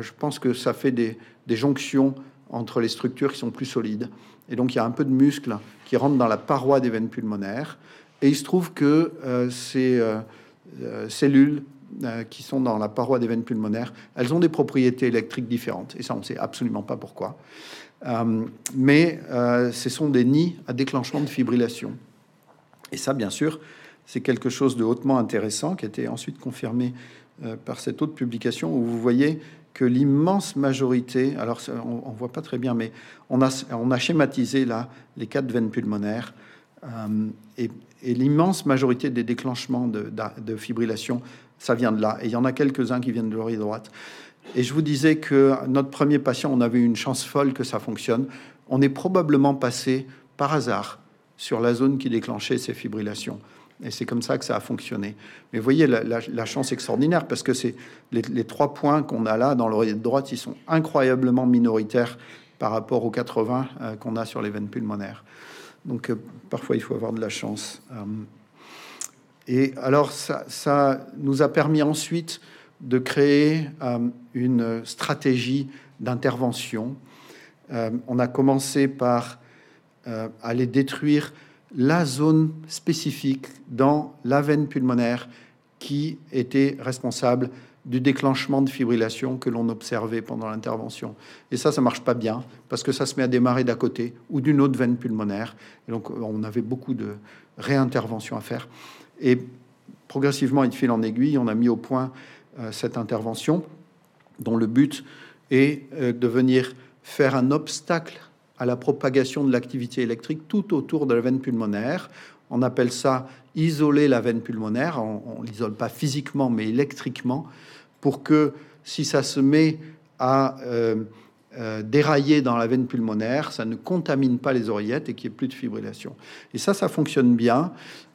je pense que ça fait des, jonctions entre les structures qui sont plus solides. Et donc, il y a un peu de muscle qui rentre dans la paroi des veines pulmonaires. Et il se trouve que ces euh, euh, qui sont dans la paroi des veines pulmonaires, elles ont des propriétés électriques différentes. Et ça, on ne sait absolument pas pourquoi. mais ce sont des nids à déclenchement de fibrillation. Et ça, bien sûr, c'est quelque chose de hautement intéressant qui a été ensuite confirmé par cette autre publication où vous voyez que l'immense majorité, alors on, ne voit pas très bien, mais on a, on a schématisé là les quatre veines pulmonaires euh, et, l'immense majorité des déclenchements de, fibrillation, ça vient de là. Et il y en a quelques-uns qui viennent de l'oreille droite. Et je vous disais que notre premier patient, on avait une chance folle que ça fonctionne. On est probablement passé par hasard sur la zone qui déclenchait ces fibrillations. Et c'est comme ça que ça a fonctionné. Mais vous voyez la, chance extraordinaire, parce que les, trois points qu'on a là dans l'oreille droite, ils sont incroyablement minoritaires par rapport aux 80 euh, qu'on a sur les veines pulmonaires. Donc euh, parfois, il faut avoir de la chance. Euh, et alors, ça, nous a permis ensuite de créer une stratégie d'intervention. on a commencé par aller détruire la zone spécifique dans la veine pulmonaire qui était responsable du déclenchement de fibrillation que l'on observait pendant l'intervention. Et ça, ça marche pas bien parce que ça se met à démarrer d'à côté ou d'une autre veine pulmonaire. Et donc, on avait beaucoup de réinterventions à faire. Et progressivement, il fil en aiguille, on a mis au point euh, cette intervention dont le but est euh, de venir faire un obstacle à la propagation de l'activité électrique tout autour de la veine pulmonaire. On appelle ça isoler la veine pulmonaire. On l'isole pas physiquement, mais électriquement, pour que si ça se met à euh, euh, dérailler dans la veine pulmonaire, ça ne contamine pas les oreillettes et qu'il n'y ait plus de fibrillation. Et ça, ça fonctionne bien,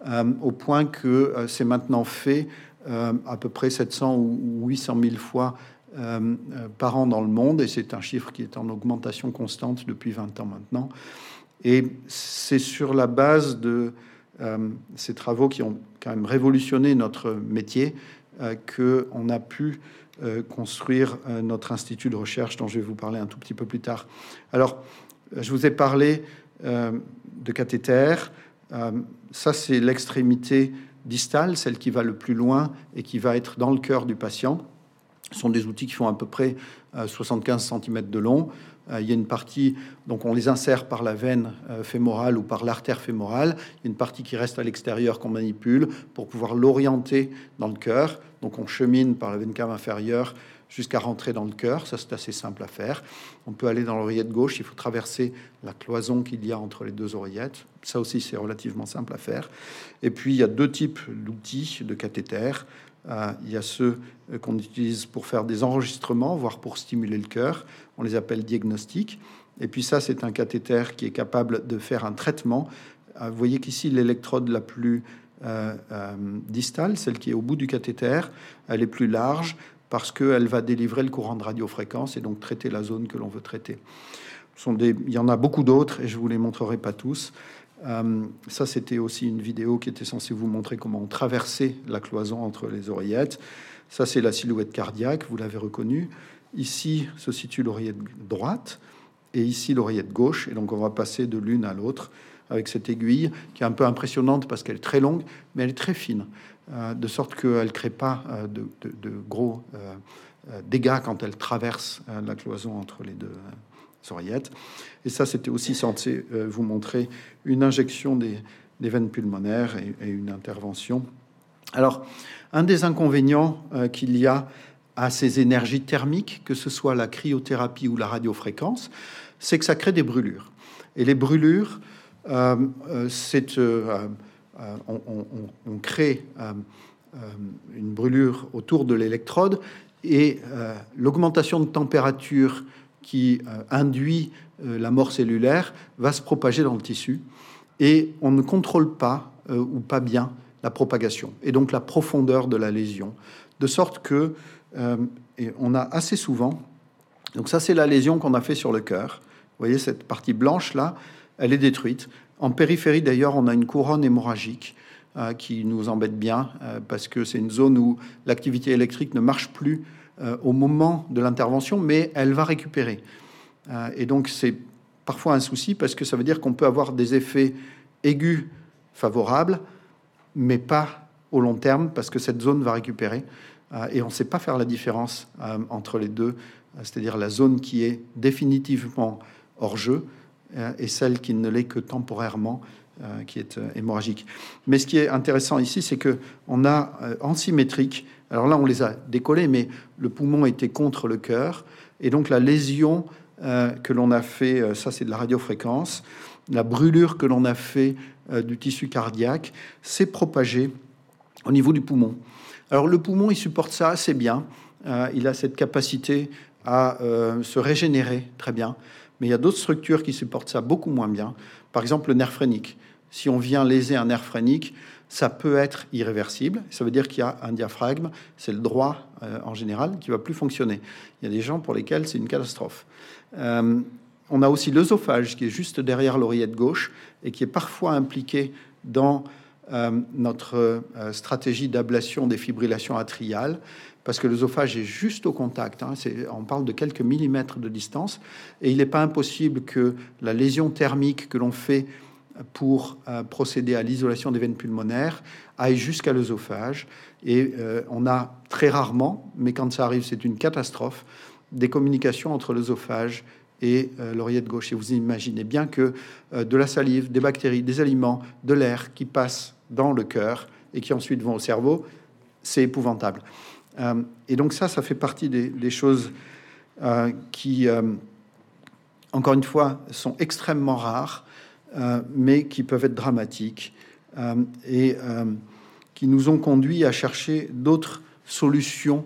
euh, au point que c'est maintenant fait à peu près 700 ou 800 000 fois euh, euh, par an dans le monde, et c'est un chiffre qui est en augmentation constante depuis 20 ans maintenant. Et c'est sur la base de euh, ces travaux qui ont quand même révolutionné notre métier qu'on a pu construire notre institut de recherche dont je vais vous parler un tout petit peu plus tard. Alors, je vous ai parlé de cathéter. ça, c'est l'extrémité distale, celle qui va le plus loin et qui va être dans le cœur du patient. Ce sont des outils qui font à peu près 75 cm de long. Euh, il y a une partie, donc on les insère par la veine euh, fémorale ou par l'artère fémorale. Il y a une partie qui reste à l'extérieur qu'on manipule pour pouvoir l'orienter dans le cœur. Donc on chemine par la veine cave inférieure jusqu'à rentrer dans le cœur. Ça, c'est assez simple à faire. On peut aller dans l'oreillette gauche. Il faut traverser la cloison qu'il y a entre les deux oreillettes. Ça aussi, c'est relativement simple à faire. Et puis, il y a deux types d'outils de cathéter. Euh, il y a ceux qu'on utilise pour faire des enregistrements, voire pour stimuler le cœur. On les appelle diagnostiques. Et puis ça, c'est un cathéter qui est capable de faire un traitement. Euh, vous voyez qu'ici, l'électrode la plus euh, distale, celle qui est au bout du cathéter, elle est plus large parce qu'elle va délivrer le courant de radiofréquence et donc traiter la zone que l'on veut traiter. sont des... Il y en a beaucoup d'autres et je vous les montrerai pas tous. Euh, ça, c'était aussi une vidéo qui était censée vous montrer comment on traversait la cloison entre les oreillettes. Ça, c'est la silhouette cardiaque, vous l'avez reconnu. Ici se situe l'oreillette droite et ici l'oreillette gauche. Et donc, on va passer de l'une à l'autre avec cette aiguille qui est un peu impressionnante parce qu'elle est très longue, mais elle est très fine, euh, de sorte qu'elle ne crée pas euh, de, gros dégâts quand elle traverse la cloison entre les deux oreillettes. Et ça, c'était aussi censé euh, vous montrer une injection des, veines pulmonaires et, une intervention. Alors, un des inconvénients euh, qu'il y a à ces énergies thermiques, que ce soit la cryothérapie ou la radiofréquence, c'est que ça crée des brûlures. Et les brûlures, euh, c'est on, crée une brûlure autour de l'électrode et l'augmentation de température qui induit euh, la mort cellulaire va se propager dans le tissu et on ne contrôle pas euh, ou pas bien la propagation et donc la profondeur de la lésion, de sorte que euh, on a assez souvent. Donc ça, c'est la lésion qu'on a fait sur le cœur. Vous voyez cette partie blanche là, elle est détruite. En périphérie d'ailleurs, on a une couronne hémorragique qui nous embête bien parce que c'est une zone où l'activité électrique ne marche plus au moment de l'intervention, mais elle va récupérer. Euh, et donc c'est parfois un souci parce que ça veut dire qu'on peut avoir des effets aigus favorables, mais pas au long terme parce que cette zone va récupérer. Euh, et on ne sait pas faire la différence euh, entre les deux, c'est-à-dire la zone qui est définitivement hors jeu et celle qui ne l'est que temporairement, qui est hémorragique. Mais ce qui est intéressant ici, c'est que on a en symétrique. Alors là, on les a décollés, mais le poumon était contre le cœur, et donc la lésion euh, que l'on a fait, euh, ça c'est de la radiofréquence, la brûlure que l'on a fait euh, du tissu cardiaque s'est propagée au niveau du poumon. Alors le poumon, il supporte ça assez bien, il a cette capacité à se régénérer très bien, mais il y a d'autres structures qui supportent ça beaucoup moins bien. Par exemple, le nerf phrénique. Si on vient léser un nerf phrénique, ça peut être irréversible. Ça veut dire qu'il y a un diaphragme, c'est le droit en général, qui va plus fonctionner. Il y a des gens pour lesquels c'est une catastrophe. Euh, on a aussi l'œsophage qui est juste derrière l'oreillette gauche et qui est parfois impliqué dans euh, notre euh, stratégie d'ablation des fibrillations atriales, parce que l'œsophage est juste au contact. Hein, on parle de quelques millimètres de distance, et il n'est pas impossible que la lésion thermique que l'on fait pour procéder à l'isolation des veines pulmonaires aille jusqu'à l'œsophage. Et on a très rarement, mais quand ça arrive, c'est une catastrophe, des communications entre l'œsophage et euh, l'oreillette gauche. Et vous imaginez bien que euh, de la salive, des bactéries, des aliments, de l'air qui passent dans le cœur et qui ensuite vont au cerveau, c'est épouvantable. Euh, et donc ça, ça fait partie des, choses qui, encore une fois, sont extrêmement rares, mais qui peuvent être dramatiques et qui nous ont conduit à chercher d'autres solutions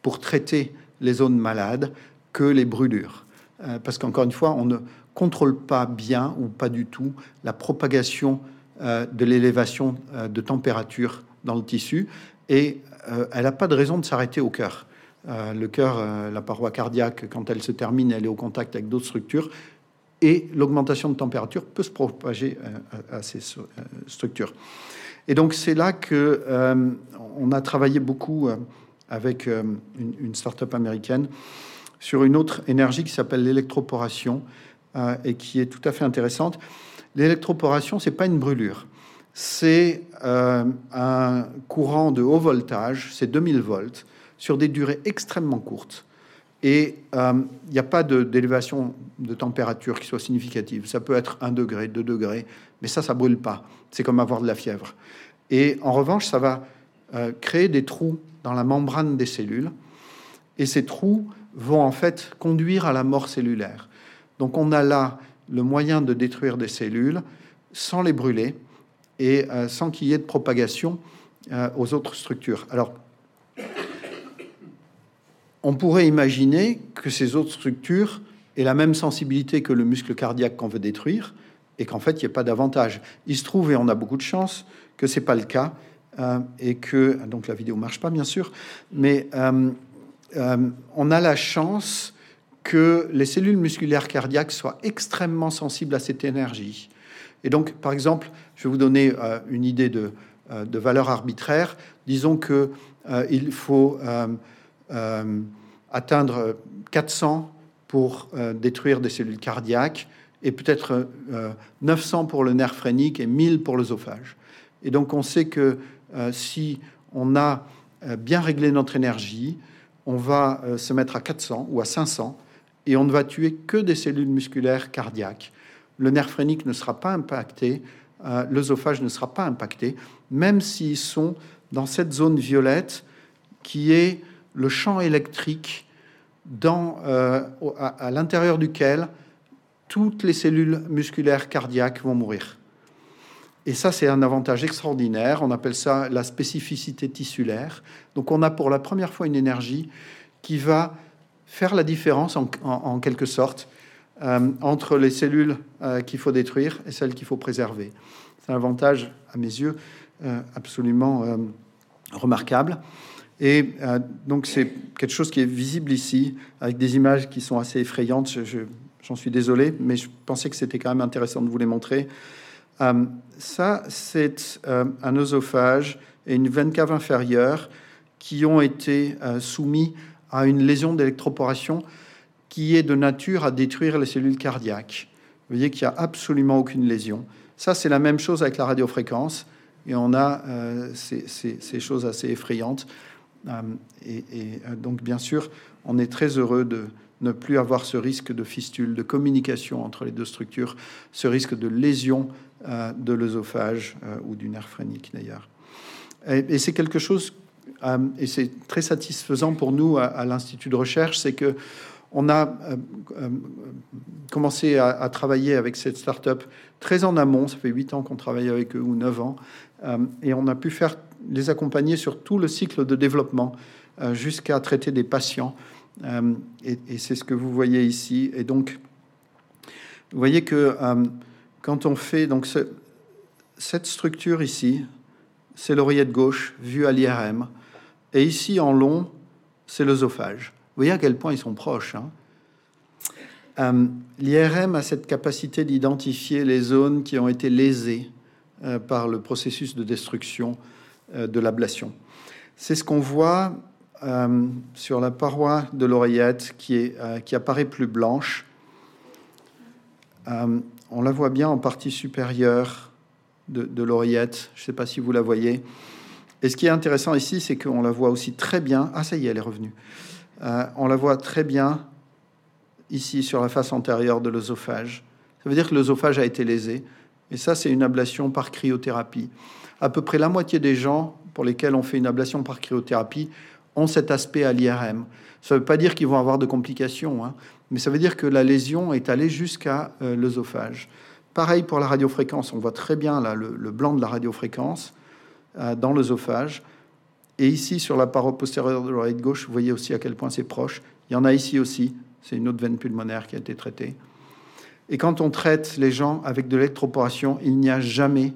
pour traiter les zones malades que les brûlures. Euh, parce qu'encore une fois, on ne contrôle pas bien ou pas du tout la propagation euh, de l'élévation euh, de température dans le tissu et elle n'a pas de raison de s'arrêter au cœur. le cœur, la paroi cardiaque, quand elle se termine, elle est au contact avec d'autres structures et l'augmentation de température peut se propager à ces structures. Et donc c'est là que on a travaillé beaucoup avec une, une start-up américaine sur une autre énergie qui s'appelle l'électroporation et qui est tout à fait intéressante. L'électroporation, c'est pas une brûlure, c'est un courant de haut voltage, c'est 2000 volts sur des durées extrêmement courtes. Et euh, il n'y a pas d'élévation de, température qui soit significative. Ça peut être 1 degré, 2 degrés, mais ça, ça brûle pas. C'est comme avoir de la fièvre. Et en revanche, ça va euh, créer des trous dans la membrane des cellules. Et ces trous vont en fait conduire à la mort cellulaire. Donc on a là le moyen de détruire des cellules sans les brûler et euh, sans qu'il y ait de propagation aux autres structures. Alors, on pourrait imaginer que ces autres structures aient la même sensibilité que le muscle cardiaque qu'on veut détruire et qu'en fait, il n'y a pas d'avantage. Il se trouve, et on a beaucoup de chance, que ce n'est pas le cas euh, et que, donc la vidéo marche pas, bien sûr, mais euh, euh, on a la chance que les cellules musculaires cardiaques soient extrêmement sensibles à cette énergie. Et donc, par exemple, je vais vous donner une idée de, de, valeur arbitraire. Disons que il faut euh, atteindre 400 pour euh, détruire des cellules cardiaques et peut-être 900 euh, pour le nerf phrénique et 1000 pour l'œsophage. Et donc on sait que si on a bien réglé notre énergie, on va se mettre à 400 ou à 500 et on ne va tuer que des cellules musculaires cardiaques. Le nerf phrénique ne sera pas impacté, l'œsophage ne sera pas impacté, même s'ils sont dans cette zone violette qui est le champ électrique euh, à, l'intérieur duquel toutes les cellules musculaires cardiaques vont mourir. Et ça, c'est un avantage extraordinaire. On appelle ça la spécificité tissulaire. Donc, on a pour la première fois une énergie qui va faire la différence, en, quelque sorte, euh, entre les cellules euh, qu'il faut détruire et celles qu'il faut préserver. C'est un avantage, à mes yeux, absolument remarquable. Et euh, donc c'est quelque chose qui est visible ici, avec des images qui sont assez effrayantes. J'en suis désolé, mais je pensais que c'était quand même intéressant de vous les montrer. Euh, ça, c'est euh, un oesophage et une veine cave inférieure qui ont été soumis à une lésion d'électroporation qui est de nature à détruire les cellules cardiaques. Vous voyez qu'il n'y a absolument aucune lésion. Ça, c'est la même chose avec la radiofréquence. Et on a ces, ces, choses assez effrayantes. Euh, et, euh, donc, bien sûr, on est très heureux de ne plus avoir ce risque de fistule, de communication entre les deux structures, ce risque de lésion euh, de l'œsophage ou du nerf phrénique d'ailleurs. Et, c'est quelque chose, et c'est très satisfaisant pour nous à, l'Institut de recherche, c'est que on a commencé à, travailler avec cette start-up très en amont. Ça fait huit ans qu'on travaille avec eux ou neuf ans, et on a pu faire les accompagner sur tout le cycle de développement euh, jusqu'à traiter des patients. Euh, et, c'est ce que vous voyez ici. Et donc, vous voyez que euh, quand on fait donc cette structure ici, c'est l'oreillette gauche vue à l'IRM, et ici en long, c'est l'œsophage. Vous voyez à quel point ils sont proches. Hein. L'IRM a cette capacité d'identifier les zones qui ont été lésées par le processus de destruction euh, de l'ablation. C'est ce qu'on voit euh, sur la paroi de l'oreillette qui, euh, qui apparaît plus blanche. on la voit bien en partie supérieure de, l'oreillette. Je ne sais pas si vous la voyez. Et ce qui est intéressant ici, c'est qu'on la voit aussi très bien. Ah, ça y est, elle est revenue. on la voit très bien ici sur la face antérieure de l'œsophage. Ça veut dire que l'œsophage a été lésé. Et ça, c'est une ablation par cryothérapie à peu près la moitié des gens pour lesquels on fait une ablation par cryothérapie ont cet aspect à l'IRM. Ça ne veut pas dire qu'ils vont avoir de complications, hein, mais ça veut dire que la lésion est allée jusqu'à euh, l'œsophage. Pareil pour la radiofréquence, on voit très bien là, le, blanc de la radiofréquence euh, dans l'œsophage. Et ici, sur la paroi postérieure de l'oreille gauche, vous voyez aussi à quel point c'est proche. Il y en a ici aussi, c'est une autre veine pulmonaire qui a été traitée. Et quand on traite les gens avec de l'électroporation, il n'y a jamais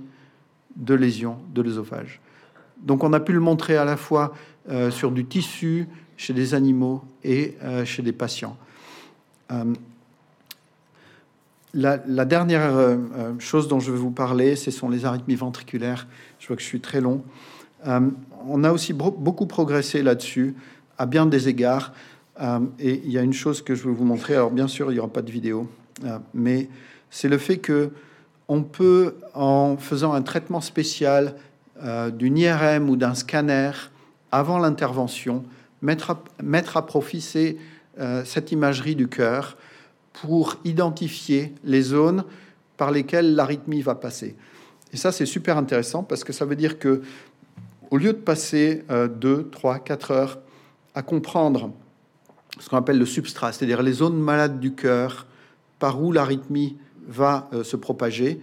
de lésions de l'œsophage. Donc on a pu le montrer à la fois euh, sur du tissu, chez des animaux et euh, chez des patients. La, dernière chose dont je vais vous parler, ce sont les arythmies ventriculaires. Je vois que je suis très long. on a aussi beaucoup progressé là-dessus, à bien des égards. et il y a une chose que je veux vous montrer. Alors, bien sûr, il n'y aura pas de vidéo, mais c'est le fait que on peut, en faisant un traitement spécial d'une IRM ou d'un scanner avant l'intervention, mettre à, mettre profit euh, cette imagerie du cœur pour identifier les zones par lesquelles l'arythmie va passer. Et ça, c'est super intéressant parce que ça veut dire que au lieu de passer 2, 3, 4 heures à comprendre ce qu'on appelle le substrat, c'est-à-dire les zones malades du cœur par où l'arythmie va euh, se propager,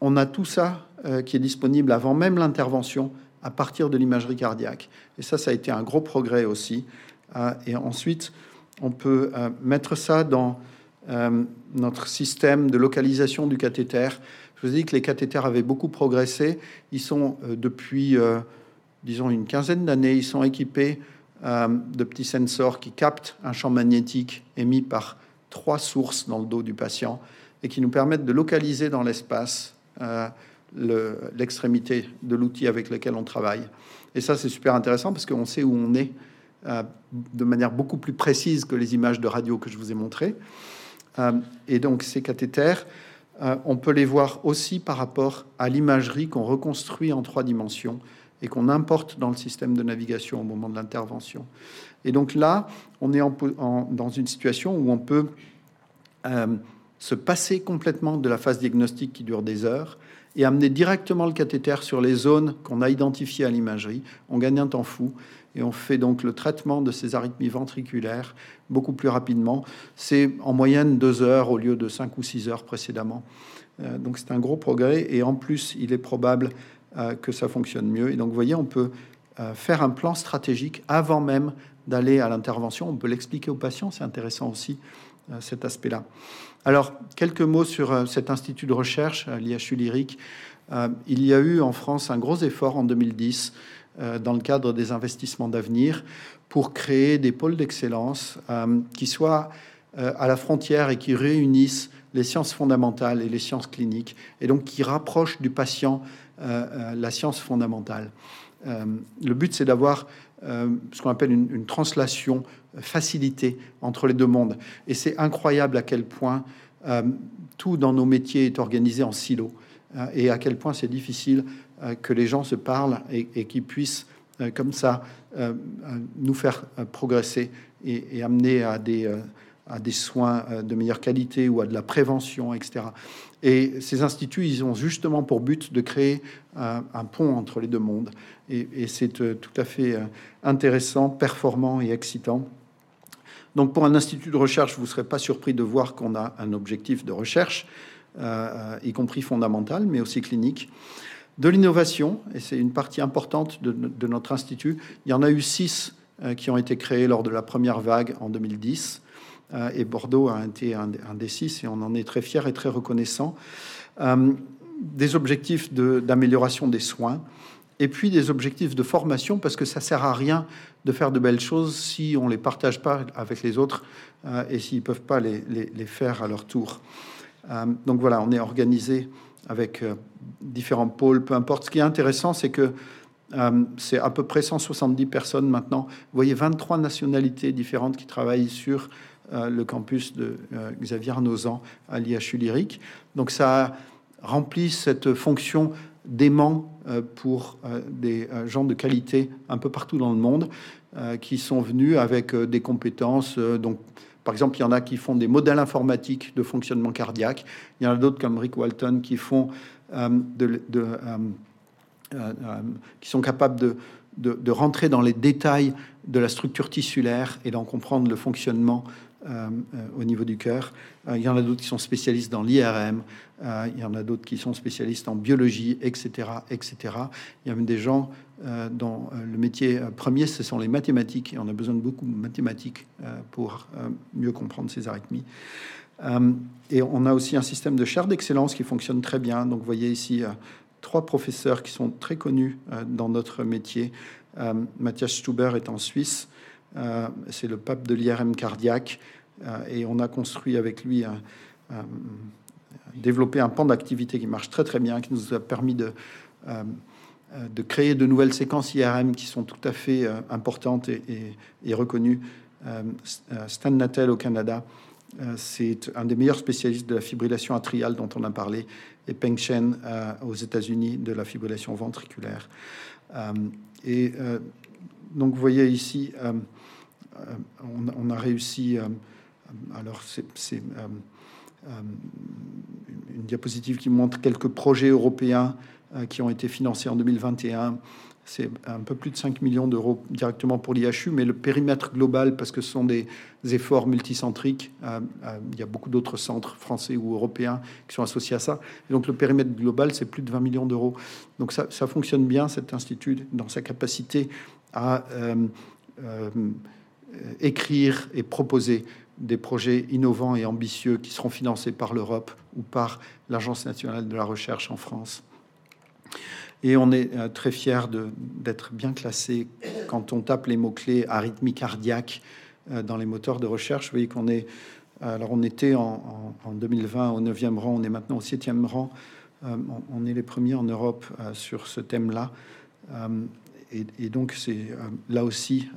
on a tout ça euh, qui est disponible avant même l'intervention à partir de l'imagerie cardiaque. Et ça, ça a été un gros progrès aussi. Euh, et ensuite, on peut mettre ça dans notre système de localisation du cathéter. Je vous ai dit que les cathéters avaient beaucoup progressé. Ils sont depuis, disons, une quinzaine d'années, ils sont équipés de petits sensors qui captent un champ magnétique émis par trois sources dans le dos du patient et qui nous permettent de localiser dans l'espace l'extrémité de l'outil avec lequel on travaille. Et ça, c'est super intéressant parce qu'on sait où on est euh, de manière beaucoup plus précise que les images de radio que je vous ai montrées. Euh, et donc, ces cathéters, euh, on peut les voir aussi par rapport à l'imagerie qu'on reconstruit en trois dimensions et qu'on importe dans le système de navigation au moment de l'intervention. Et donc là, on est dans une situation où on peut se passer complètement de la phase diagnostique qui dure des heures et amener directement le cathéter sur les zones qu'on a identifiées à l'imagerie. On gagne un temps fou et on fait donc le traitement de ces arythmies ventriculaires beaucoup plus rapidement. C'est en moyenne deux heures au lieu de cinq ou six heures précédemment. Euh, donc c'est un gros progrès et en plus il est probable euh, que ça fonctionne mieux. Et donc vous voyez, on peut euh, faire un plan stratégique avant même d'aller à l'intervention. On peut l'expliquer aux patients, c'est intéressant aussi cet aspect-là. Alors, quelques mots sur euh, cet institut de recherche, euh, l'IHU Lyrique. Euh, il y a eu en France un gros effort en 2010 dans le cadre des investissements d'avenir pour créer des pôles d'excellence qui soient à la frontière et qui réunissent les sciences fondamentales et les sciences cliniques, et donc qui rapprochent du patient la science fondamentale. le but, c'est d'avoir ce qu'on appelle une, une translation facilité entre les deux mondes. Et c'est incroyable à quel point euh, tout dans nos métiers est organisé en silo euh, et à quel point c'est difficile euh, que les gens se parlent et, qu'ils puissent comme ça nous faire progresser et, amener à des, soins de meilleure qualité ou à de la prévention, etc. Et ces instituts, ils ont justement pour but de créer un, pont entre les deux mondes. Et c'est tout à fait intéressant, performant et excitant. Donc pour un institut de recherche, vous ne serez pas surpris de voir qu'on a un objectif de recherche, euh, y compris fondamental, mais aussi clinique. De l'innovation, et c'est une partie importante de, notre institut, il y en a eu six euh, qui ont été créés lors de la première vague en 2010. Euh, et Bordeaux a été un, des six, et on en est très fiers et très reconnaissant. des objectifs d'amélioration des soins, et puis des objectifs de formation, parce que ça sert à rien de faire de belles choses si on les partage pas avec les autres euh, et s'ils peuvent pas les, les, faire à leur tour. Euh, donc voilà, on est organisé avec euh, différents pôles, peu importe. Ce qui est intéressant, c'est que c'est à peu près 170 personnes maintenant. Vous voyez 23 nationalités différentes qui travaillent sur le campus de Xavier Nozan à l'IHU Lyrique. Donc ça remplit cette fonction d'aimant euh, pour euh, des euh, gens de qualité un peu partout dans le monde qui sont venus avec des compétences. donc, par exemple, il y en a qui font des modèles informatiques de fonctionnement cardiaque. Il y en a d'autres comme Rick Walton qui font qui sont capables de, rentrer dans les détails de la structure tissulaire et d'en comprendre le fonctionnement au niveau du cœur. Il y en a d'autres qui sont spécialistes dans l'IRM, il y en a d'autres qui sont spécialistes en biologie, etc., etc. Il y a même des gens dont le métier premier, ce sont les mathématiques, on a besoin de beaucoup de mathématiques pour mieux comprendre ces arythmies. et on a aussi un système de chaire d'excellence qui fonctionne très bien. Donc, vous voyez ici trois professeurs qui sont très connus dans notre métier. Mathias Stuber est en Suisse, euh, c'est le pape de l'IRM cardiaque. Euh, et on a construit avec lui développé un pan d'activité qui marche très très bien, qui nous a permis de, de créer de nouvelles séquences IRM qui sont tout à fait importantes et, reconnues. Stan Natel au Canada, c'est un des meilleurs spécialistes de la fibrillation atriale dont on a parlé, et Peng Chen aux États-Unis de la fibrillation ventriculaire. et donc vous voyez ici, on, on, a réussi alors, c'est euh, euh, une diapositive qui montre quelques projets européens euh, qui ont été financés en 2021. C'est un peu plus de 5 millions d'euros directement pour l'IHU, mais le périmètre global, parce que ce sont des efforts multicentriques, il y a beaucoup d'autres centres français ou européens qui sont associés à ça. donc le périmètre global, c'est plus de 20 millions d'euros. Donc ça, fonctionne bien, cet institut, dans sa capacité à écrire et proposer des projets innovants et ambitieux qui seront financés par l'Europe ou par l'Agence nationale de la recherche en France. Et on est euh, très fiers d'être bien classé quand on tape les mots-clés arythmie cardiaque euh, dans les moteurs de recherche. Vous voyez qu'on est, alors on était en, 2020 au 9e rang, on est maintenant au 7e rang. Euh, on, est les premiers en Europe sur ce thème-là. Et, donc c'est là aussi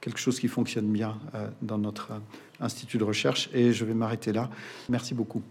quelque chose qui fonctionne bien dans notre institut de recherche. Et je vais m'arrêter là. Merci beaucoup.